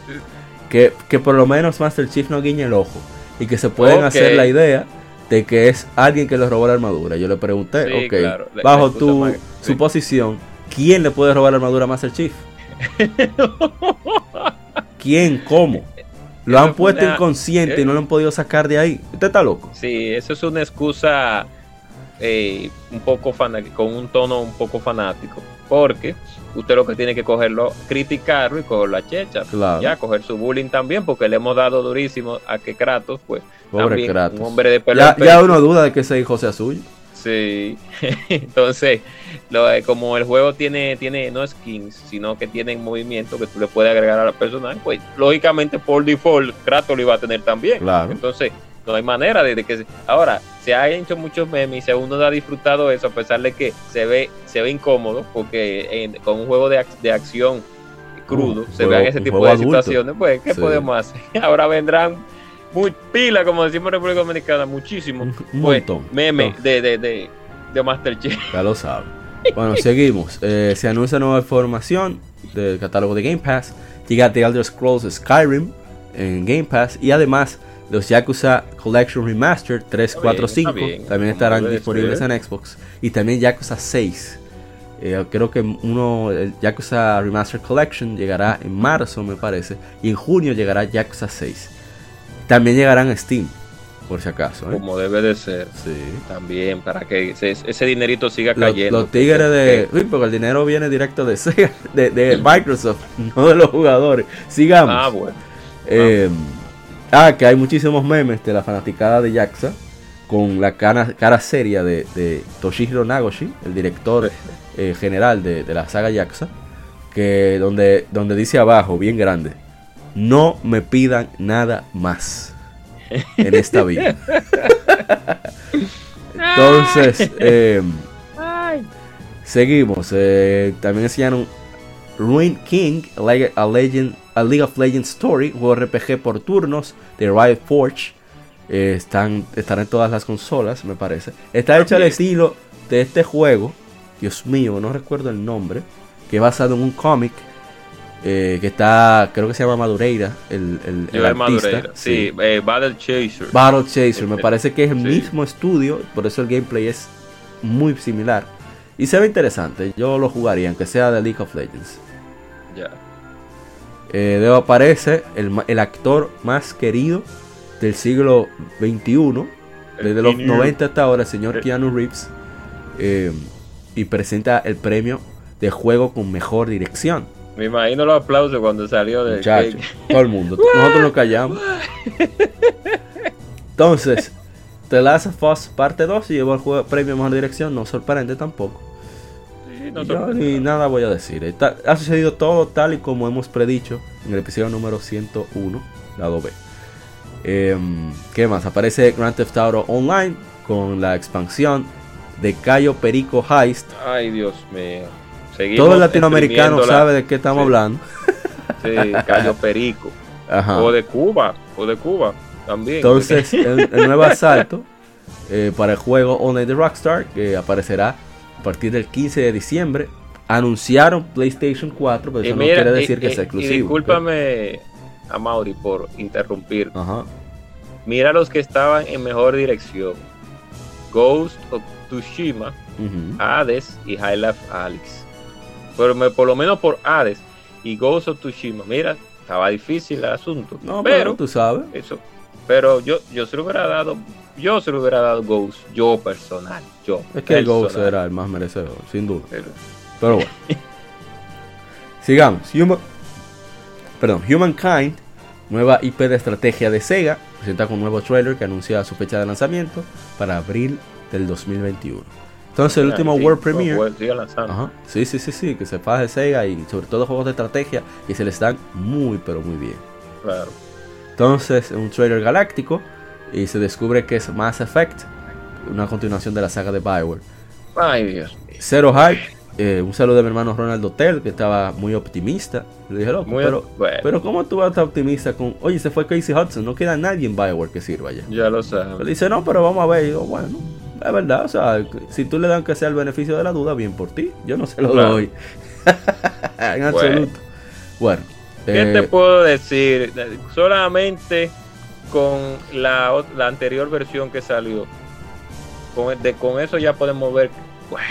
que, que por lo menos Master Chief no guiñe el ojo y que se pueden hacer la idea de que es alguien que le robó la armadura. Yo le pregunté, Sí, ok, claro. La- bajo tu más- sí. suposición, ¿quién le puede robar la armadura a Master Chief? ¿Quién? ¿Cómo? Lo Eso han puesto una- inconsciente y ¿eh? no lo han podido sacar de ahí. Usted está loco. Sí, eso es una excusa eh, un poco fana- con un tono un poco fanático. Porque usted lo que tiene que cogerlo, criticarlo y coger la checha. Claro. Ya, coger su bullying también, porque le hemos dado durísimo a que Kratos, pues, Pobre también, Kratos. un hombre de pelo Ya, uno duda de que ese hijo sea suyo. Sí, entonces, lo, eh, como el juego tiene, tiene no skins, sino que tiene movimiento que tú le puedes agregar a la personaje, pues lógicamente por default Kratos lo iba a tener también. Claro. Entonces, no hay manera de, de que... se- Ahora, se han hecho muchos memes y uno no ha disfrutado eso, a pesar de que se ve, se ve incómodo, porque en- con un juego de, ac- de acción crudo, Un se vean ese tipo de adulto. situaciones, pues, ¿qué Sí. podemos hacer? Ahora vendrán muy pila, como decimos en República Dominicana, muchísimo Un, un pues, montón. meme No, de, de, de, de Masterchef. ya lo saben. Bueno, seguimos. Eh, se anuncia nueva información del catálogo de Game Pass. Llega The Elder Scrolls Skyrim en Game Pass. Y además, los Yakuza Collection Remastered 3, Está 4, bien, 5 está bien, también como estarán disponibles en Xbox. Y también Yakuza 6. Eh, creo que uno, el Yakuza Remastered Collection llegará en marzo, me parece. Y en junio llegará Yakuza 6. También llegarán a Steam, por si acaso. ¿eh? Como debe de ser. Sí. También, para que ese, ese dinerito siga cayendo. los tigres de. Uy, porque el dinero viene directo de Sega, de, de Microsoft, no de los jugadores. Sigamos. Ah, bueno. Eh, ah, que hay muchísimos memes de la fanaticada de Yakuza con la cara, cara seria de, de Toshihiro Nagoshi, el director eh, general de, de la saga Yakuza, que donde, donde dice abajo, bien grande, no me pidan nada más en esta vida. Entonces, eh, seguimos. eh, también enseñaron Ruin King, a, Leg- a Legend, a League of Legends Story, juego RPG por turnos de Riot Forge. Eh, están, en todas las consolas, me parece. Está hecho al estilo de este juego. Dios mío, no recuerdo el nombre. Que es basado en un cómic. eh, que está, creo que se llama Madureira, el, el, el artista. Madureira. Sí, eh, Battle Chaser. Battle Chaser, me parece que es el sí. mismo estudio, por eso el gameplay es muy similar. Y se ve interesante, yo lo jugaría, aunque sea de League of Legends. Ya. Eh, de aparece el, el actor más querido del siglo XXI, El desde los Keanu. 90 hasta ahora, el señor Eh. Keanu Reeves, eh, y presenta el premio de juego con mejor dirección. Me imagino los aplausos cuando salió del Muchachos, cake. todo el mundo. Nosotros nos callamos. Entonces, The Last of Us parte 2 y llevó el juego premio Mejor Dirección. No sorprende tampoco. No Yo ni nada. voy a decir. Está- ha sucedido todo tal y como hemos predicho en el episodio número 101, lado B. Em, ¿Qué más? Aparece Grand Theft Auto Online con la expansión de Cayo Perico Heist. Ay, Dios mío. Seguimos Todo el latinoamericano sabe de qué estamos Sí. hablando. Sí, Cayo Perico. Ajá. O de Cuba. O de Cuba también. Entonces, el, el nuevo asalto eh, para el juego Online de Rockstar, que aparecerá a partir del 15 de diciembre. Anunciaron PlayStation 4, pero eso mira, no quiere decir y- que y- sea y exclusivo. discúlpame a Mauri por interrumpir. Ajá. Mira los que estaban en mejor dirección. Ghost of Tsushima. Hades y High Life Alex. Pero me- por lo menos por Hades y Ghost of Tsushima, mira, estaba difícil el asunto. No, pero, pero tú sabes. eso, pero yo, yo se lo hubiera dado, yo se lo hubiera dado Ghost, yo personal, yo. Es que el Ghost personal. era el más merecedor, sin duda. Pero- Pero bueno. Sigamos. Human... Perdón, Humankind, nueva IP de estrategia de Sega, presenta con un nuevo trailer que anuncia su fecha de lanzamiento para abril del 2021. Entonces, el último Sí, World Premiere. Sí, sí, sí, sí, que se faje Sega y sobre todo juegos de estrategia y se les dan muy, pero muy bien. Claro. Entonces, un trailer galáctico y se descubre que es Mass Effect, una continuación de la saga de Bioware. Ay, Dios. Cero hype. eh, un saludo de mi hermano Ronald Hotel, que estaba muy optimista. Le dije, loco, Muy- pero, bueno. pero ¿cómo tú vas a estar optimista con, oye, se fue Casey Hudson, no queda nadie en Bioware que sirva ya? Ya lo sabes. dice, no, pero vamos a ver. Y yo, bueno, es verdad, o sea, si tú le das que sea el beneficio de la duda, bien por ti. Yo no se lo Claro. doy. en absoluto. Bueno. ¿Qué eh, te puedo decir? Solamente con la, la anterior versión que salió. Con, de, con eso ya podemos ver. Bueno,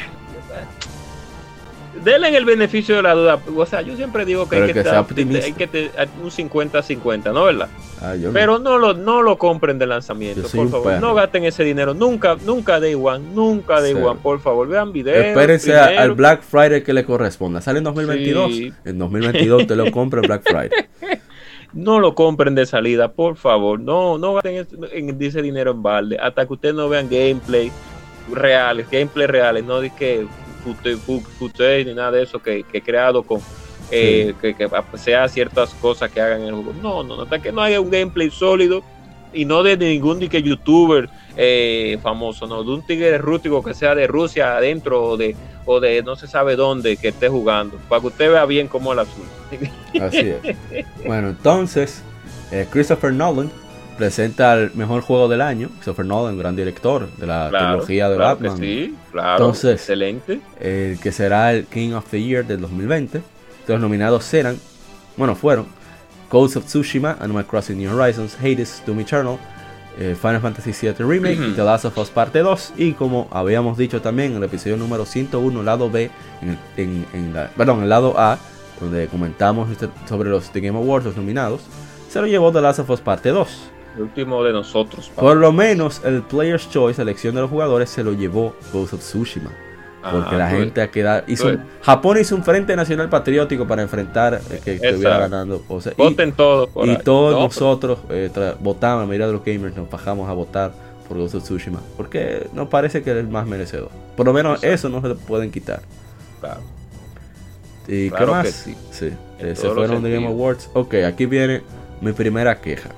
denle el beneficio de la duda. O sea, yo siempre digo que Pero hay que, que estar- hay que te- un 50-50, ¿no? ¿Verdad? ah, no. Pero no lo, no lo compren de lanzamiento, por favor. No gasten ese dinero. Nunca, nunca de One, nunca de Cero. One, por favor. Vean videos. Espérense primero. al Black Friday que le corresponda. Sale en 2022. Sí. En 2022 te lo compra Black Friday. No lo compren de salida, por favor. No, no gasten en ese dinero en balde. Hasta que ustedes no vean gameplay, reales, gameplay reales, no de que footage ni nada de eso que, que he creado con eh, que, que, sea ciertas cosas que hagan en el juego. No, no, hasta que no haya un gameplay sólido y no de ningún de que youtuber eh, famoso, no, de un tigre rústico que sea de Rusia adentro o de, o de no se sabe dónde que esté jugando, para que usted vea bien cómo es el azul. Así es. Bueno, entonces, eh, Christopher Nolan presenta el mejor juego del año. Christopher Nolan, gran director de la Claro, trilogía de claro Batman. sí, claro, Entonces, excelente. el que será el King of the Year del 2020. Los nominados serán, bueno, fueron Ghost of Tsushima, Animal Crossing New Horizons, Hades, Doom Eternal, eh, Final Fantasy VII Remake y The Last of Us Parte 2. Y como habíamos dicho también en el episodio número 101, lado B, en, en- en la, perdón, en el lado A, donde comentamos este- sobre los The Game Awards, los nominados, se lo llevó The Last of Us Parte 2. El último de nosotros. Por lo menos el Player's Choice, elección de los jugadores, se lo llevó Ghost of Tsushima. Porque la pues, gente ha quedado. Hizo pues. un- Japón hizo un frente nacional patriótico para enfrentar eh, que estuviera ganando. O sea, y, Voten todos por y ahí. todos No, nosotros eh, votamos, la mayoría de los gamers nos bajamos a votar por Ghost of Tsushima. Porque nos parece que es el más merecedor. Por lo menos eso no se le pueden quitar. claro. ¿Y Claro qué más? que sí. Eh, se fueron de Game. Awards. Ok, aquí viene mi primera queja.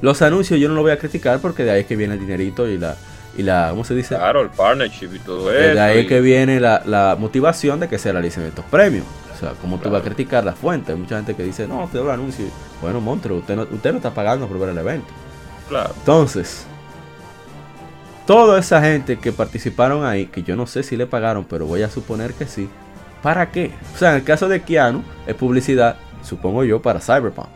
Los anuncios yo no lo voy a criticar porque de ahí es que viene el dinerito y la, y la ¿cómo se dice? Claro, el partnership y todo eso. de ahí y- que viene la, la motivación de que se realicen estos premios. O sea, como tú vas a criticar la fuente? Hay mucha gente que dice, no, te doy el anuncio. Bueno, Monstruo, usted no, usted no está pagando por ver el evento. Claro. Entonces, toda esa gente que participaron ahí, que yo no sé si le pagaron, pero voy a suponer que sí. ¿Para qué? O sea, en el caso de Keanu, es publicidad, supongo yo, para Cyberpunk.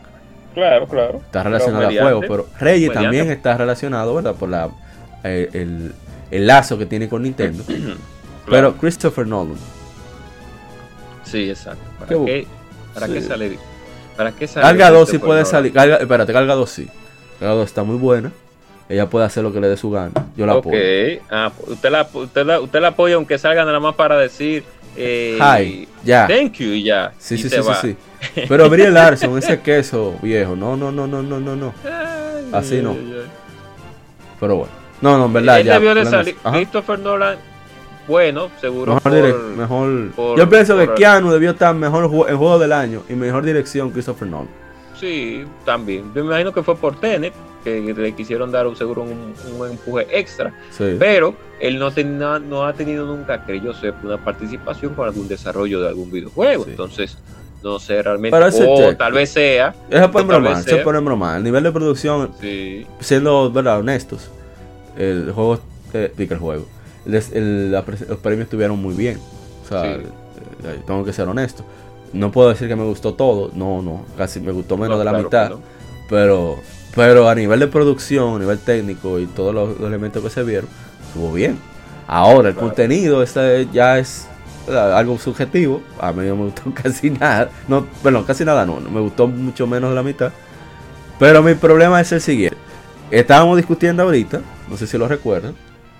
Claro, claro. Está relacionado al juego, pero Reggie mediante- también está relacionado, ¿verdad? Por la, eh, el, el lazo que tiene con Nintendo. Claro. Pero Christopher Nolan, Sí, exacto. ¿Para Qué qué, para sí. qué sale? ¿Para qué sale? Carga 2 sí puede Nolan? salir. Carga, espérate, Carga 2 sí. Carga 2 está muy buena. Ella puede hacer lo que le dé su gana. Yo la apoyo. Ah, usted la, usted la, usted la apoya aunque salga nada más para decir. Eh, Hi, ya. Thank you ya. Sí, sí, sí, sí. Pero Brie Larson, ese queso viejo. No, no, no, no, no, no, no. Así no. Pero bueno. No, no, en verdad, Él ya. debió de salir. Christopher Nolan, bueno, seguro. Mejor, por- direct- mejor- por- Yo pienso que Keanu debió estar mejor en juego del año y mejor dirección Christopher Nolan. Sí, también. Yo me imagino que fue por Tenet, que le quisieron dar un seguro un, un empuje extra. Sí. Pero él no, tenía- no ha tenido nunca, que yo sepa, una participación con algún desarrollo de algún videojuego. Sí. Entonces, no sé realmente. O tal vez sea. Otra vez bromar, pueden bromar. El nivel de producción, Sí, siendo verdad honestos, el juego, el juego, el- la los premios estuvieron muy bien. O sea, Sí. eh, eh, tengo que ser honesto. No puedo decir que me gustó todo, no, no, casi me gustó menos No, de la claro mitad. Pero, pero a nivel de producción, a nivel técnico y todos los, los elementos que se vieron, estuvo bien. Ahora, el Claro. contenido este ya es eh, algo subjetivo. A mí no me gustó casi nada. No, bueno, casi nada no. Me gustó mucho menos de la mitad. Pero mi problema es el siguiente. Estábamos discutiendo ahorita, no sé si lo recuerdan,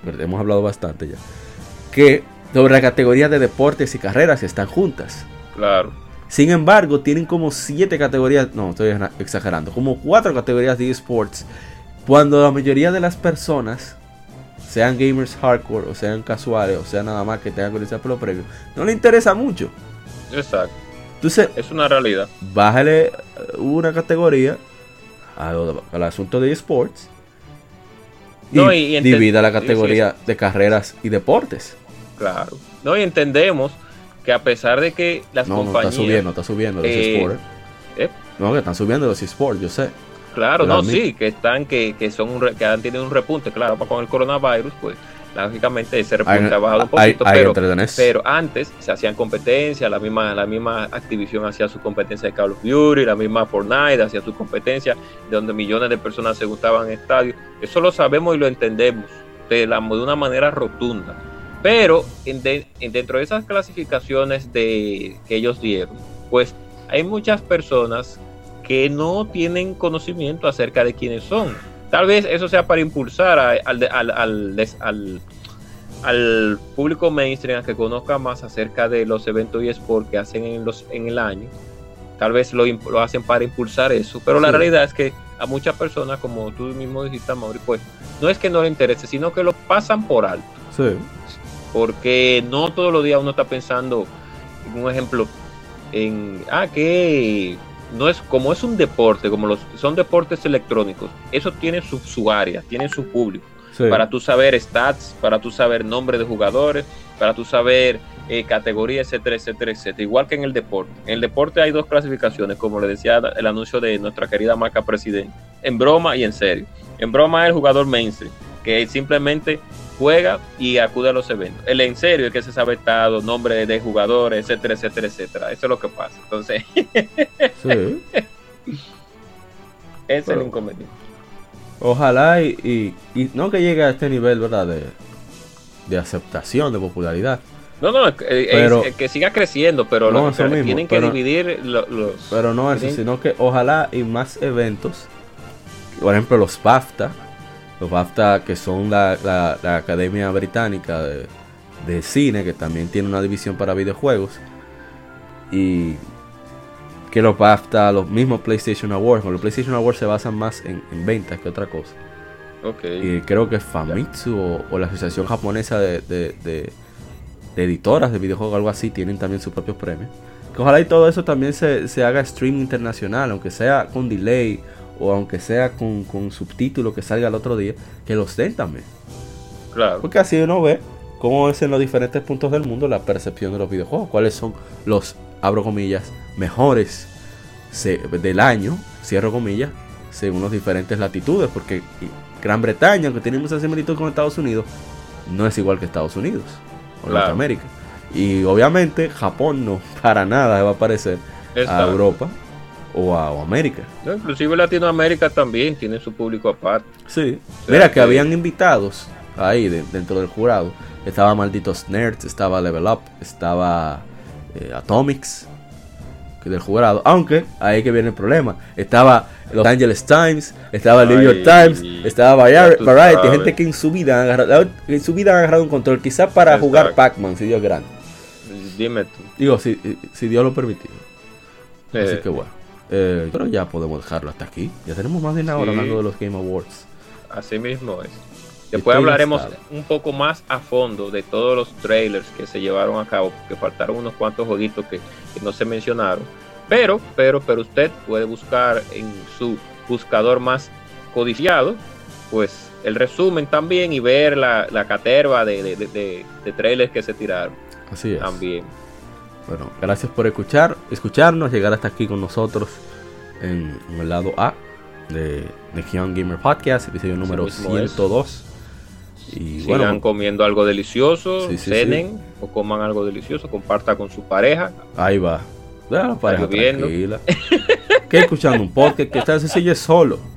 pero hemos hablado bastante ya, que sobre la categoría de deportes y carreras están juntas. Claro. Sin embargo, tienen como siete categorías, no, estoy exa- exagerando, como cuatro categorías de esports, cuando la mayoría de las personas, sean gamers hardcore, o sean casuales, o sean nada más que tengan curiosidad por los premios, no le interesa mucho. Exacto. Entonces, Es una realidad. bájale eh, una categoría al, al asunto de esports No, y- y ente- divida la categoría de carreras y deportes. Claro. No, y entendemos que a pesar de que las No, no compañías. está subiendo, está subiendo los eh, esports. ¿eh? No, que están subiendo los esports, yo sé. Claro, Pero no, sí, que están, que, que son, un que han tenido un repunte, claro, con el coronavirus, pues, lógicamente ese repunte ha bajado un poquito, hay pero, entretenerse. pero antes se hacían competencias, la misma, la misma Activision hacía su competencia de Call of Duty, la misma Fortnite hacía su competencia, donde millones de personas se gustaban en estadios, eso lo sabemos y lo entendemos de, la, de una manera rotunda, pero en de- en dentro de esas clasificaciones de, que ellos dieron, pues hay muchas personas que no tienen conocimiento acerca de quiénes son. Tal vez eso sea para impulsar a- al, al, al, al- público mainstream a que conozca más acerca de los eventos y eSport que hacen en, los, en el año. Tal vez lo, lo hacen para impulsar eso, pero la realidad es que a muchas personas, como tú mismo dijiste, Mauri, pues no es que no le interese, sino que lo pasan por alto. Sí. Porque no todos los días uno está pensando, un ejemplo, en, ah, que no es como es un deporte, como los son deportes electrónicos, eso tiene su, su área, tiene su público. sí. Para tú saber stats, para tú saber nombre de jugadores, para tú saber eh, categoría, etcétera, etcétera, etcétera. Igual que en el deporte. En el deporte hay dos clasificaciones, como le decía el anuncio de nuestra querida marca presidente, en broma y en serio. En broma es el jugador mainstream, que simplemente juega y acude a los eventos. El en serio es que se sabe estado, nombre de jugadores, etcétera, etcétera, etcétera. Eso es lo que pasa. Entonces, Sí. ese es el Pero- inconveniente. Ojalá y, y, y no que llegue a este nivel, ¿verdad? De, de aceptación, de popularidad. No, no, Pero- eh, que siga creciendo, pero No, lo- eso pero mismo, tienen que pero- dividir lo- los... Pero no eso, Tienen- sino que ojalá y más eventos. Por ejemplo, los BAFTA. Los BAFTA que son la, la- la Academia Británica de, de Cine, que también tiene una división para videojuegos. Y que los BAFTA, los mismos PlayStation Awards. Los PlayStation Awards se basan más en, en ventas que otra cosa. Ok. Y creo que Famitsu o, o la Asociación Japonesa de, de- de- de Editoras de Videojuegos, algo así, tienen también sus propios premios. Que ojalá y todo eso también se, se haga stream internacional, aunque sea con delay o aunque sea con, con subtítulos que salga el otro día, que los den también. Claro. Porque así uno ve cómo es en los diferentes puntos del mundo la percepción de los videojuegos, cuáles son los, abro comillas, mejores del año, cierro comillas, según las diferentes latitudes, porque Gran Bretaña, aunque tiene mucha similitud con Estados Unidos, no es igual que Estados Unidos o Claro. Norteamérica. Y obviamente Japón no para nada va a parecer a. Europa o a o América. No, inclusive Latinoamérica también tiene su público aparte. Sí. O sea Mira que que- habían invitados ahí de- dentro del jurado. Estaba Malditos Nerds, estaba Level Up, estaba eh, Atomics que del jurado. Aunque ahí que viene el problema. Estaba Los Angeles Times, estaba el New York Times, estaba Variety, sabes. gente que en su vida han agarrado, en su vida han agarrado un control, quizá para Exacto. jugar Pac-Man, si Dios grande. Dime tú. Digo, si, si Dios lo permitió. Así Eh, que bueno. Eh, pero ya podemos dejarlo hasta aquí. Ya tenemos más de una hora Sí. hablando de los Game Awards. Así mismo es. Estoy Después hablaremos un poco más a fondo de todos los trailers que se llevaron a cabo, porque faltaron unos cuantos jueguitos que, que no se mencionaron. Pero, pero, pero usted puede buscar en su buscador más codiciado, pues el resumen también y ver la, la caterva de, de, de- de- de trailers que se tiraron Así es. también. Bueno, gracias por escuchar, escucharnos, llegar hasta aquí con nosotros en, en el lado A de Young Gamer Podcast, episodio número mismo es. 102. Y Sigan bueno, comiendo algo delicioso, Sí, sí, cenen o coman algo delicioso, comparta con su pareja. ahí va. La pareja tranquila. Que escuchando un podcast que está sencillo solo.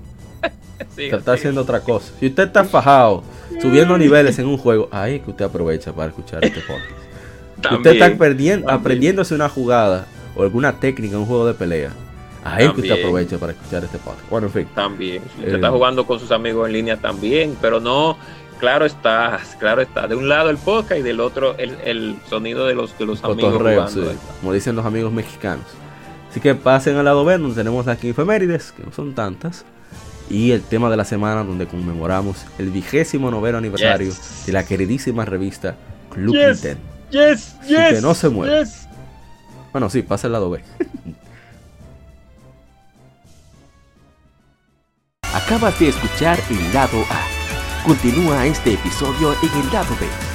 Sí, que está sí. haciendo otra cosa. Si usted está fajado, subiendo niveles en un juego, ahí es que usted aprovecha para escuchar este podcast. Usted está perdiendo, aprendiéndose una jugada o alguna técnica en un juego de pelea, ahí es que usted aprovecha para escuchar este podcast. Bueno, en fin. También. Si Eh, usted está jugando con sus amigos en línea también, pero no, claro está, claro está. De un lado el podcast y del otro el, el sonido de los, de los amigos jugando. sí, como dicen los amigos mexicanos. Así que pasen al lado B, donde tenemos aquí efemérides, que no son tantas, y el tema de la semana, donde conmemoramos el vigésimo noveno aniversario Yes. de la queridísima revista Club Yes. Nintendo. Yes, Así que no se mueva. yes. Bueno, sí, pasa al lado B. Acabas de escuchar el lado A. Continúa este episodio en el lado B